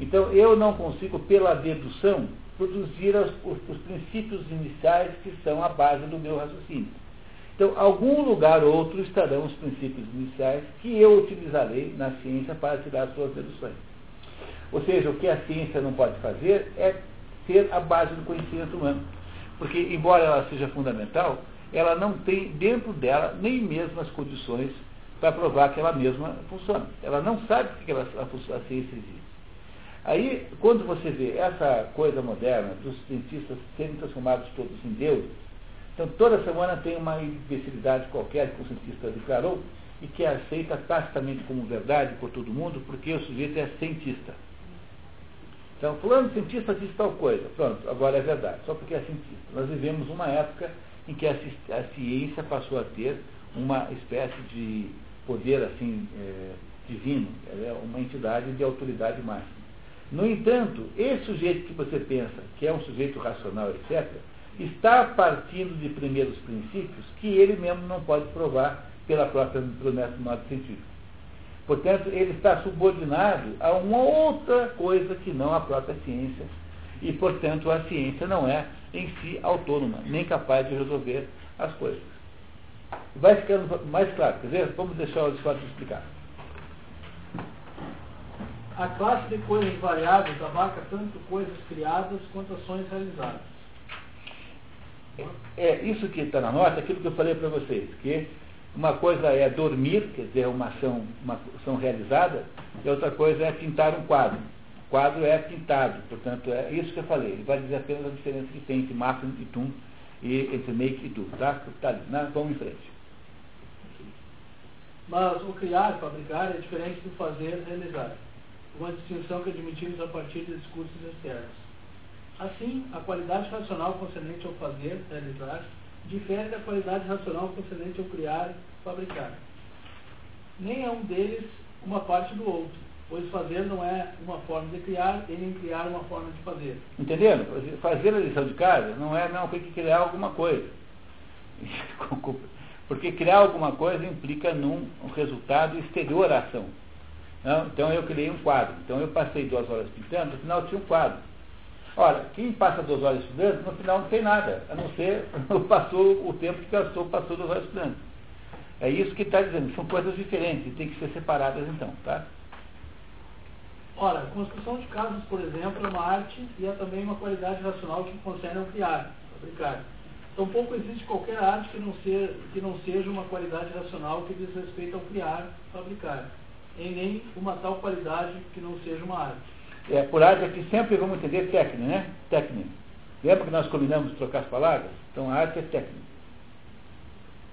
então eu não consigo, pela dedução, produzir os, os, os, princípios iniciais que são a base do meu raciocínio. Então, algum lugar ou outro estarão os princípios iniciais que eu utilizarei na ciência para tirar as suas deduções. Ou seja, o que a ciência não pode fazer é ser a base do conhecimento humano. Porque, embora ela seja fundamental, ela não tem dentro dela nem mesmo as condições para provar que ela mesma funciona. Ela não sabe porque ela, a, a ciência existe. Aí, quando você vê essa coisa moderna dos cientistas serem transformados todos em deuses, então toda semana tem uma imbecilidade qualquer que o cientista declarou e que é aceita tacitamente como verdade por todo mundo, porque o sujeito é cientista. Então, fulano cientista diz tal coisa, pronto, agora é verdade, só porque é cientista. Nós vivemos uma época em que a, ciência passou a ter uma espécie de poder assim é, divino, é uma entidade de autoridade máxima. No entanto, esse sujeito que você pensa que é um sujeito racional, etc., está partindo de primeiros princípios que ele mesmo não pode provar pela própria, pelo método científico. Portanto, ele está subordinado a uma outra coisa que não a própria ciência. E, portanto, a ciência não é em si autônoma, nem capaz de resolver as coisas. Vai ficando mais claro, quer dizer? Vamos deixar o Aristóteles explicar. A classe de coisas variáveis abarca tanto coisas criadas quanto ações realizadas. É, é isso que está na nota, aquilo que eu falei para vocês, que uma coisa é dormir, quer dizer, uma ação, uma ação realizada, e outra coisa é pintar um quadro. O quadro é pintado, portanto, é isso que eu falei. Ele vai dizer apenas a diferença que tem entre máquina e tum, e entre make e do. Tá? tá né? Vamos em frente. Mas o criar, fabricar, é diferente do fazer, realizar uma distinção que admitimos a partir de discursos externos. Assim, a qualidade racional concernente ao fazer, realizar, difere da qualidade racional concernente ao criar, fabricar. Nem é um deles uma parte do outro, pois fazer não é uma forma de criar e nem criar uma forma de fazer. Entendendo? Fazer a lição de casa não é não tem que criar alguma coisa. Porque criar alguma coisa implica num resultado exterior à ação. Então eu criei um quadro. Então eu passei duas horas pintando, no final tinha um quadro. Ora, quem passa duas horas estudando, no final não tem nada, a não ser passou o tempo que gastou, passou duas horas estudando. É isso que está dizendo, são coisas diferentes, e tem que ser separadas então, tá? Ora, construção de casas, por exemplo, é uma arte e é também uma qualidade racional que concerne ao criar, fabricar. Tampouco existe qualquer arte que não, ser, que não seja uma qualidade racional que diz respeito ao criar, fabricar em nem uma tal qualidade que não seja uma arte. É, por arte aqui sempre vamos entender técnica, né? Técnica. Lembra que nós combinamos trocar as palavras? Então a arte é técnica.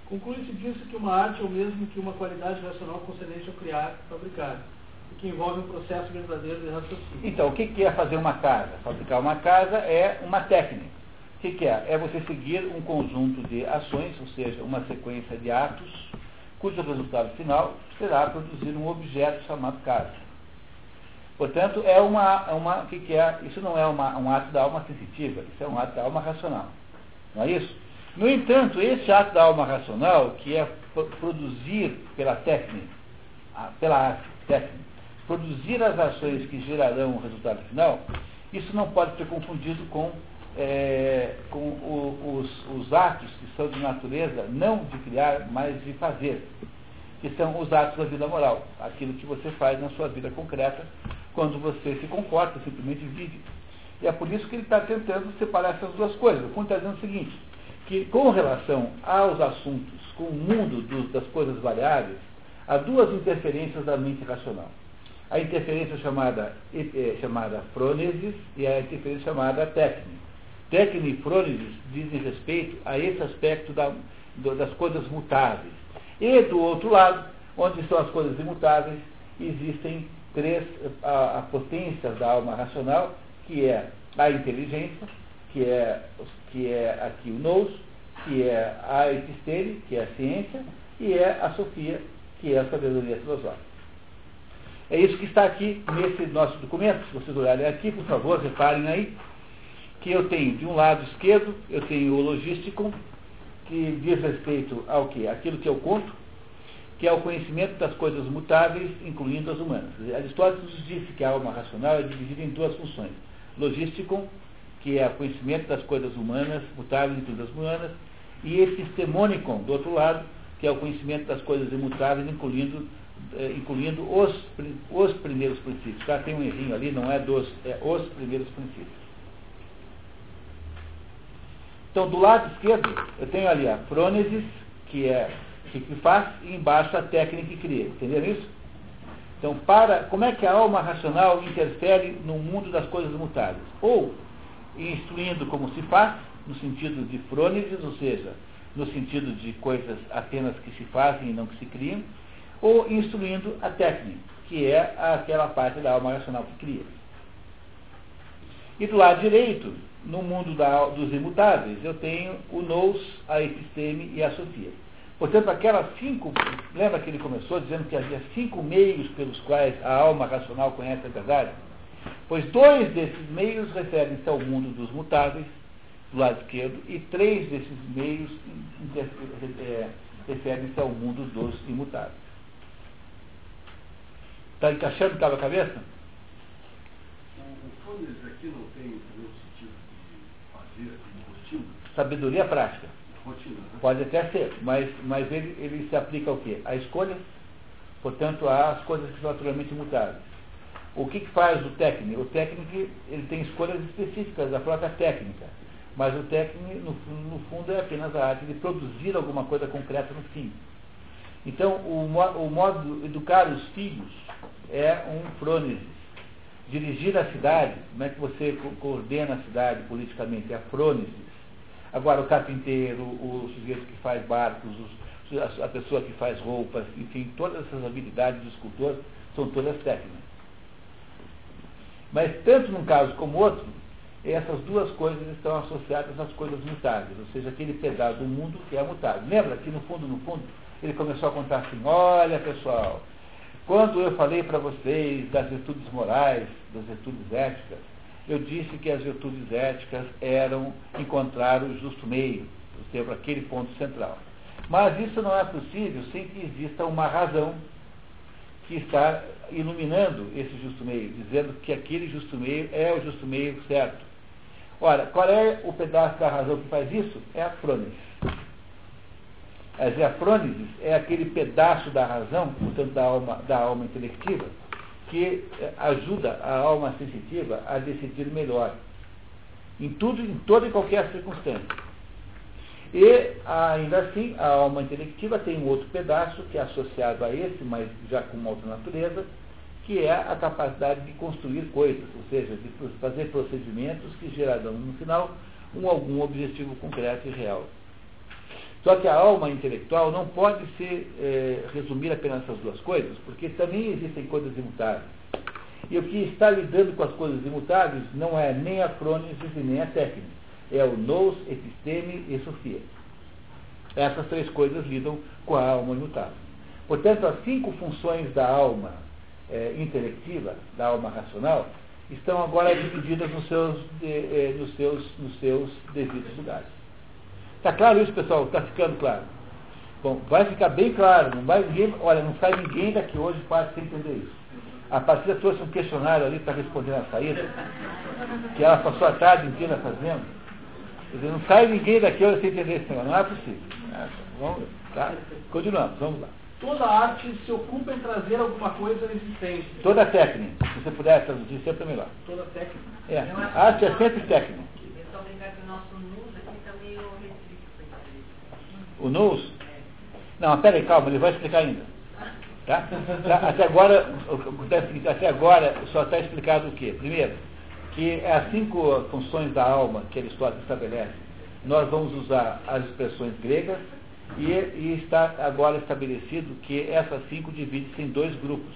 Conclui-se disso que uma arte é o mesmo que uma qualidade racional concernente ao criar, fabricar, o que envolve um processo verdadeiro de raciocínio. Então, o que é fazer uma casa? Fabricar uma casa é uma técnica. O que é? É você seguir um conjunto de ações, ou seja, uma sequência de atos, cujo resultado final será produzir um objeto chamado casa. Portanto, é uma, é uma que, que é, isso não é uma, um ato da alma sensitiva, isso é um ato da alma racional. Não é isso? No entanto, esse ato da alma racional, que é produzir pela técnica, pela arte técnica, produzir as ações que gerarão o resultado final, isso não pode ser confundido com, é, com o, os, os atos que são de natureza não de criar, mas de fazer, que são os atos da vida moral, aquilo que você faz na sua vida concreta, quando você se comporta, simplesmente vive. E é por isso que ele está tentando separar essas duas coisas. O está dizendo o seguinte, que com relação aos assuntos, com o mundo dos, das coisas variáveis, há duas interferências da mente racional. A interferência chamada, é, chamada frônesis e a interferência chamada técnica. Técnica e frônesis dizem respeito a esse aspecto da, do, das coisas mutáveis. E do outro lado, onde estão as coisas imutáveis, existem três a, a potência da alma racional, que é a inteligência, que é, que é aqui o nous, que é a episteme, que é a ciência, e é a sofia, que é a sabedoria filosófica. É isso que está aqui nesse nosso documento. Se vocês olharem aqui, por favor, reparem aí que eu tenho de um lado esquerdo, eu tenho o logístico, que diz respeito ao que? Aquilo que eu conto, que é o conhecimento das coisas mutáveis, incluindo as humanas. Aristóteles disse que a alma racional é dividida em duas funções. Logístico, que é o conhecimento das coisas humanas, mutáveis, incluindo as humanas, e epistemônico, do outro lado, que é o conhecimento das coisas imutáveis, incluindo, eh, incluindo os, os primeiros princípios. Tá? Tem um errinho ali, não é dos, é os primeiros princípios. Então, do lado esquerdo, eu tenho ali a frônesis, que é que faz, e embaixo a técnica que cria. Entenderam isso? Então, para, como é que a alma racional interfere no mundo das coisas mutáveis? Ou instruindo como se faz, no sentido de frônesis, ou seja, no sentido de coisas apenas que se fazem e não que se criam, ou instruindo a técnica, que é aquela parte da alma racional que cria. E do lado direito, no mundo da, dos imutáveis, eu tenho o nous, a episteme e a sofia. Portanto, aquelas cinco, lembra que ele começou dizendo que havia cinco meios pelos quais a alma racional conhece a verdade? Pois dois desses meios referem-se ao mundo dos mutáveis, do lado esquerdo, e três desses meios é, referem-se ao mundo dos imutáveis. Está encaixando cada cabeça? O Fones aqui não tem o sentido de fazer, de? Sabedoria prática. Rotina. Né? Pode até ser, mas, mas ele, ele se aplica ao quê? A escolha, portanto, às coisas que são naturalmente mutáveis. O que, que faz o técnico? O técnico ele tem escolhas específicas da própria técnica, mas o técnico, no, no fundo, é apenas a arte de produzir alguma coisa concreta no fim. Então, o, o modo de educar os filhos é um frônesis. Dirigir a cidade, como é que você coordena a cidade politicamente? É a frônesis. Agora, o carpinteiro, o sujeito que faz barcos, os, a pessoa que faz roupas, enfim, todas essas habilidades do escultor são todas técnicas. Mas, tanto num caso como outro, essas duas coisas estão associadas às coisas mutáveis, ou seja, aquele pedaço do mundo que é mutável. Lembra que, no fundo, no fundo, ele começou a contar assim: olha, pessoal, quando eu falei para vocês das virtudes morais, das virtudes éticas, eu disse que as virtudes éticas eram encontrar o justo meio, ou seja, aquele ponto central. Mas isso não é possível sem que exista uma razão que está iluminando esse justo meio, dizendo que aquele justo meio é o justo meio certo. Ora, qual é o pedaço da razão que faz isso? É a frônesis. A frônesis é aquele pedaço da razão, portanto da alma, da alma intelectiva, que eh, ajuda a alma sensitiva a decidir melhor. Em tudo, em toda e qualquer circunstância. E, ainda assim, a alma intelectiva tem um outro pedaço que é associado a esse, mas já com uma outra natureza, que é a capacidade de construir coisas, ou seja, de fazer procedimentos que gerarão no final um algum objetivo concreto e real. Só que a alma intelectual não pode se é, resumir apenas essas duas coisas, porque também existem coisas imutáveis. E o que está lidando com as coisas imutáveis não é nem a crônese e nem a técnica. É o nous, episteme e sofia. Essas três coisas lidam com a alma imutável. Portanto, as cinco funções da alma é, intelectiva, da alma racional, estão agora divididas nos seus, de, eh, nos seus, nos seus devidos lugares. Está claro isso, pessoal? Está ficando claro? Bom, vai ficar bem claro. Não vai ninguém, olha, não sai ninguém daqui hoje para sem entender isso. A Patrícia trouxe um questionário ali para responder na saída, que ela passou a tarde inteira fazendo. Quer dizer, não sai ninguém daqui hoje sem entender isso. Não é possível. É, vamos, tá? Continuamos, vamos lá. Toda arte se ocupa em trazer alguma coisa à existência. Toda técnica. Se você puder traduzir, sempre é melhor. Toda técnica. É. A arte é sempre técnica. Eu só brincar que o nosso meio restrito. O NUS? Não, pera aí, calma, ele vai explicar ainda. Tá? Tá, Até agora, o- até agora só está explicado o quê? Primeiro, que as cinco funções da alma que Aristóteles estabelece, nós vamos usar as expressões gregas e, e está agora estabelecido que essas cinco dividem-se em dois grupos.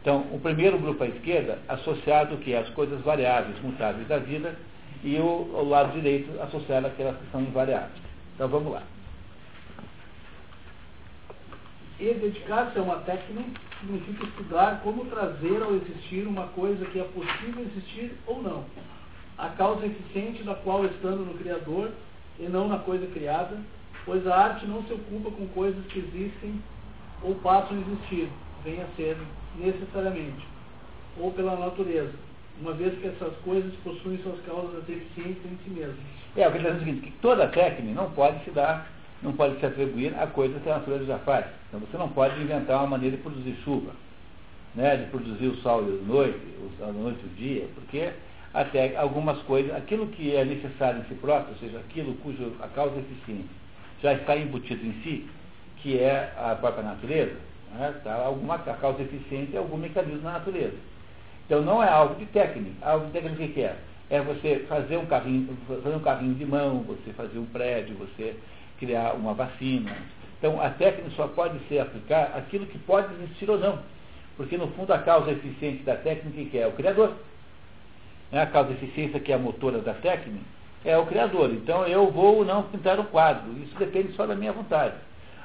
Então, o primeiro grupo à esquerda, associado que? As coisas variáveis, mutáveis da vida, e o, o lado direito associado àquelas que são invariáveis. Então vamos lá. E dedicar-se a uma técnica significa estudar como trazer ao existir uma coisa que é possível existir ou não. A causa eficiente da qual estando no Criador e não na coisa criada, pois a arte não se ocupa com coisas que existem ou passam a existir, venha a ser necessariamente, ou pela natureza, uma vez que essas coisas possuem suas causas deficientes em si mesmas. É, o que ele está dizendo é o seguinte, que toda técnica não pode se dar, não pode se atribuir a coisas que a natureza já faz. Então você não pode inventar uma maneira de produzir chuva, né, de produzir o sol e a noite, a noite e o dia, porque até algumas coisas, aquilo que é necessário em si próprio, ou seja, aquilo cujo a causa eficiente já está embutido em si, que é a própria natureza, né, tá, alguma, a causa eficiente é algum mecanismo na natureza. Então não é algo de técnica. Algo de técnica o que é? É você fazer um carrinho, fazer um carrinho de mão, você fazer um prédio, você criar uma vacina. Então a técnica só pode ser aplicar aquilo que pode existir ou não. Porque no fundo a causa eficiente da técnica que é o criador. Né? A causa eficiência que é a motora da técnica é o criador. Então eu vou ou não pintar um quadro. Isso depende só da minha vontade.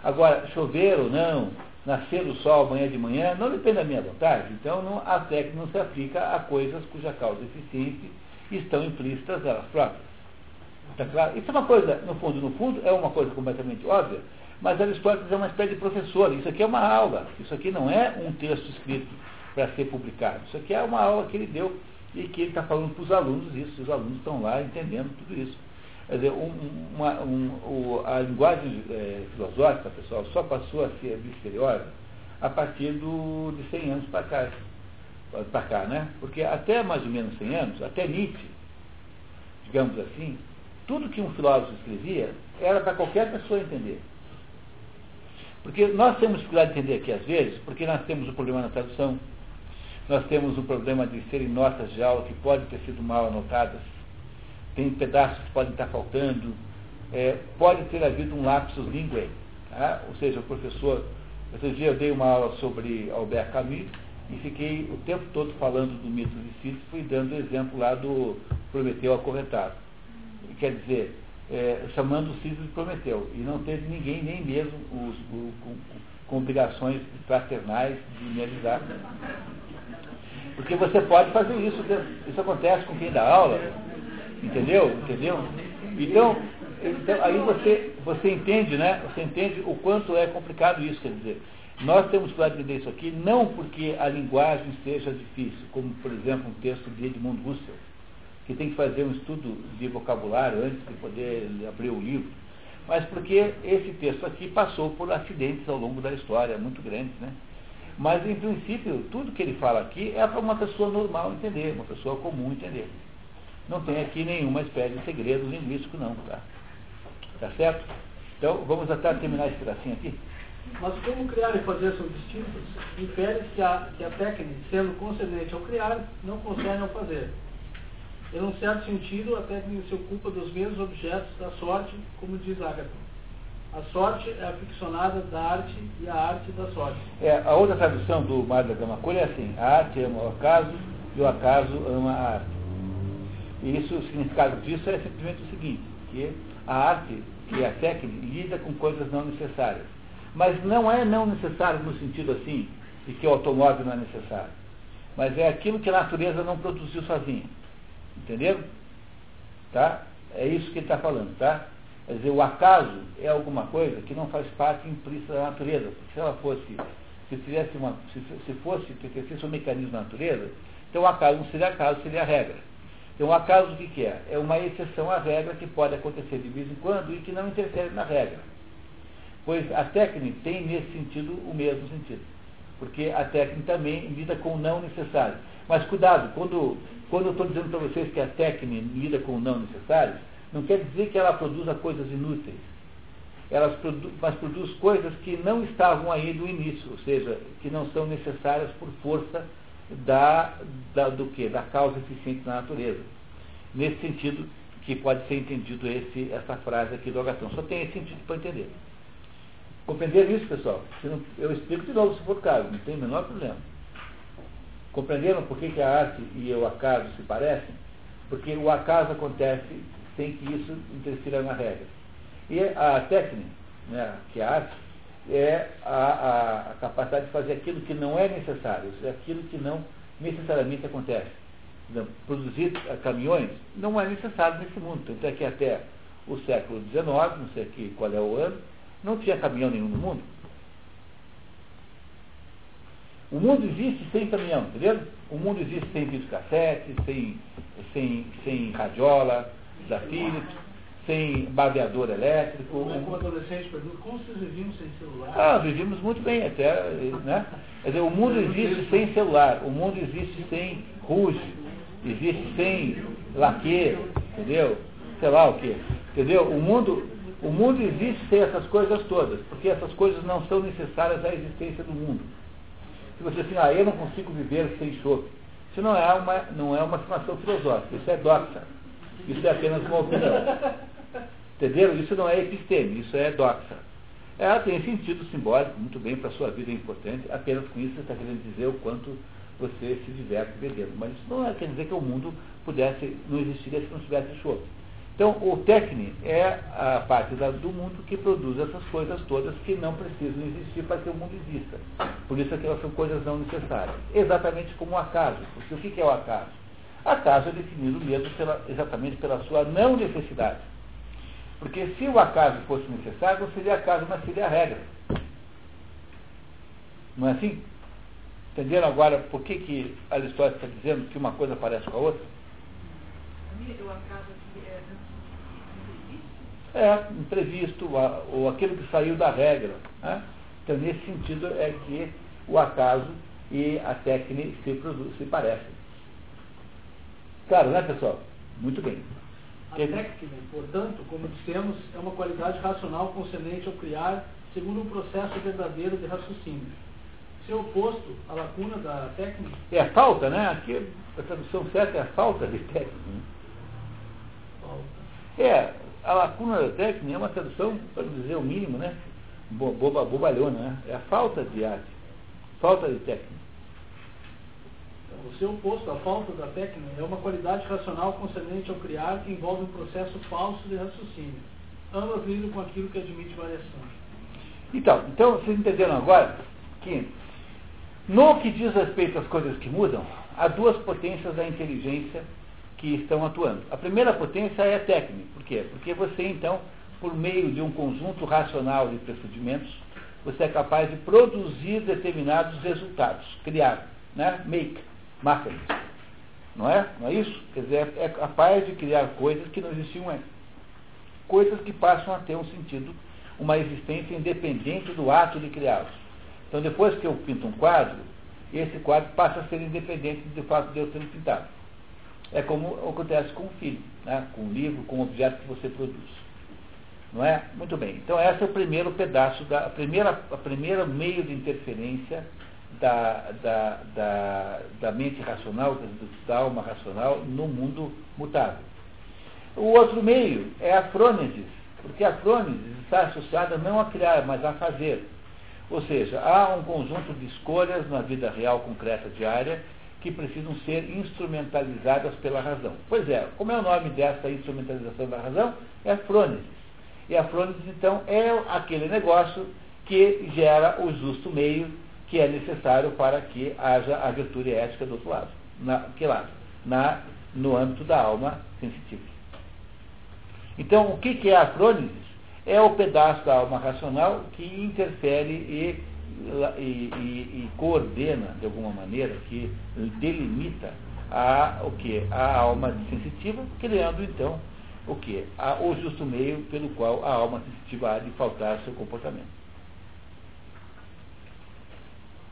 Agora, chover ou não, nascer o sol amanhã de manhã, não depende da minha vontade. Então não, a técnica não se aplica a coisas cuja causa eficiente estão implícitas elas próprias. Tá claro? Isso é uma coisa, no fundo, no fundo, é uma coisa completamente óbvia, mas Aristóteles é uma espécie de professor. Isso aqui é uma aula. Isso aqui não é um texto escrito para ser publicado. Isso aqui é uma aula que ele deu e que ele está falando para os alunos isso. Os alunos estão lá entendendo tudo isso. Quer dizer, um, uma, um, a linguagem é, filosófica, pessoal, só passou a ser misteriosa a partir do, de 100 anos para cá. Para cá, né? Porque até mais ou menos 100 anos, até Nietzsche, digamos assim, tudo que um filósofo escrevia era para qualquer pessoa entender. Porque nós temos dificuldade de entender aqui às vezes, porque nós temos o problema na tradução, nós temos o problema de serem notas de aula que podem ter sido mal anotadas, tem pedaços que podem estar faltando, é, pode ter havido um lapsus linguae, tá? ou seja, o professor, outro dia eu dei uma aula sobre Albert Camus e fiquei o tempo todo falando do mito de Sísifo e dando o exemplo lá do Prometeu acorrentado. Quer dizer, é, chamando o Sísifo de Prometeu, e não teve ninguém, nem mesmo os, o, com, com obrigações fraternais de me avisar. Porque você pode fazer isso, isso acontece com quem dá aula, entendeu? Entendeu? Então, então aí você, você entende, né? Você entende o quanto é complicado isso, quer dizer. Nós temos que entender isso aqui não porque a linguagem seja difícil, como por exemplo um texto de Edmund Husserl, que tem que fazer um estudo de vocabulário antes de poder abrir o livro, mas porque esse texto aqui passou por acidentes ao longo da história, muito grandes, né? Mas, em princípio, tudo que ele fala aqui é para uma pessoa normal entender, uma pessoa comum entender. Não tem aqui nenhuma espécie de segredo linguístico, não, tá? Tá certo? Então, vamos até terminar esse pedacinho aqui. Mas como criar e fazer são distintos, infere que a, que a técnica, sendo concernente ao criar, não concerne ao fazer. Em um certo sentido, a técnica se ocupa dos mesmos objetos da sorte, como diz Agatha. A sorte é aficionada da arte e a arte da sorte. É, a outra tradução do Mário da Gama Cor é assim, a arte ama o acaso e o acaso ama a arte. E isso, o significado disso é simplesmente o seguinte, que a arte, que é a técnica, lida com coisas não necessárias. Mas não é não necessário no sentido assim, de que o automóvel não é necessário. Mas é aquilo que a natureza não produziu sozinha. Entenderam? Tá? É isso que ele está falando, tá? Quer dizer, o acaso é alguma coisa que não faz parte implícita da natureza. Porque se ela fosse, se tivesse uma, se, se fosse, um mecanismo da natureza, então o acaso não seria acaso, seria regra. Então o acaso o que, que é? É uma exceção à regra que pode acontecer de vez em quando e que não interfere na regra. Pois a técnica tem nesse sentido o mesmo sentido. Porque a técnica também lida com o não necessário. Mas cuidado, quando, quando eu estou dizendo para vocês que a técnica lida com não necessário, não quer dizer que ela produza coisas inúteis. Elas produ mas produz coisas que não estavam aí do início, ou seja, que não são necessárias por força da, da, do que? Da causa eficiente da natureza. Nesse sentido que pode ser entendido esse, essa frase aqui do Agatão. Só tem esse sentido para entender. Compreender isso, pessoal? Eu explico de novo se for caso, não tem o menor problema. Compreenderam por que, que a arte e o acaso se parecem? Porque o acaso acontece sem que isso interfira na regra. E a técnica, né, que é a arte, é a, a, a, capacidade de fazer aquilo que não é necessário, é aquilo que não necessariamente acontece. Produzir caminhões não é necessário nesse mundo. Tanto é que até o século XIX, não sei aqui qual é o ano, não tinha caminhão nenhum no mundo. O mundo existe sem caminhão, entendeu? O mundo existe sem videocassete, sem, sem, sem radiola da Philips, sem baveador elétrico. Como adolescente pergunta, como vocês viviam sem celular? Ah, vivíamos muito bem até, né? Quer dizer, o mundo existe sem celular, o mundo existe sem rouge, existe sem laque, entendeu? Sei lá o quê. Entendeu? O mundo, o mundo existe sem essas coisas todas, porque essas coisas não são necessárias à existência do mundo. Se você assim, ah, eu não consigo viver sem chope. Isso não é uma, não é uma afirmação filosófica, isso é doxa. Isso é apenas uma opinião. Entenderam? Isso não é episteme, isso é doxa. Ela tem sentido simbólico, muito bem, para a sua vida é importante, apenas com isso você está querendo dizer o quanto você se diverte bebendo. Mas isso não é, quer dizer que o mundo pudesse, não existiria se não tivesse chope. Então, o técnico é a parte da, do mundo que produz essas coisas todas que não precisam existir para que o mundo exista. Por isso é que elas são coisas não necessárias. Exatamente como o acaso. Porque o que é o acaso? Acaso é definido mesmo pela, exatamente pela sua não necessidade. Porque se o acaso fosse necessário, não seria acaso, mas seria a regra. Não é assim? Entenderam agora por que, que Aristóteles está dizendo que uma coisa parece com a outra? O acaso é, imprevisto, ou aquilo que saiu da regra. Né? Então, nesse sentido, é que o acaso e a técnica se, produz, se parecem. Claro, né, pessoal? Muito bem. A técnica, portanto, como dissemos, é uma qualidade racional concernente ao criar segundo um processo verdadeiro de raciocínio. Seu oposto, a lacuna da técnica. É a falta, né? Aqui a tradução certa é a falta de técnica. É, a lacuna da técnica é uma tradução, para dizer o mínimo, né? Boba, bobalhona, né? É a falta de arte, falta de técnica. Então, o seu oposto, a falta da técnica, é uma qualidade racional concernente ao criar que envolve um processo falso de raciocínio. Ambas lidam com aquilo que admite variação. Então, então, vocês entenderam agora que, no que diz respeito às coisas que mudam, há duas potências da inteligência que estão atuando. A primeira potência é a técnica. Por quê? Porque você, então, por meio de um conjunto racional de procedimentos, você é capaz de produzir determinados resultados, criar, né? make, marketing. Não é? Não é isso? Quer dizer, é capaz de criar coisas que não existiam antes. Coisas que passam a ter um sentido, uma existência independente do ato de criá-los. Então, depois que eu pinto um quadro, esse quadro passa a ser independente do fato de eu ter pintado. É como acontece com o filho, né? com o livro, com o objeto que você produz. Não é? Muito bem. Então, esse é o primeiro pedaço, da, a, primeira, a primeira meio de interferência da, da, da, da mente racional, da alma racional, no mundo mutável. O outro meio é a frônesis, porque a frônesis está associada não a criar, mas a fazer. Ou seja, há um conjunto de escolhas na vida real concreta diária que precisam ser instrumentalizadas pela razão. Pois é, como é o nome dessa instrumentalização da razão? É a frônesis. E a frônesis, então, é aquele negócio que gera o justo meio que é necessário para que haja a virtude ética do outro lado. Na, que lado? Na, no âmbito da alma sensitiva. Então, o que, é a crônise? É o pedaço da alma racional que interfere e, e, e, e coordena, de alguma maneira, que delimita a, o que? a alma sensitiva, criando então o que? o justo meio pelo qual a alma sensitiva há de faltar seu comportamento.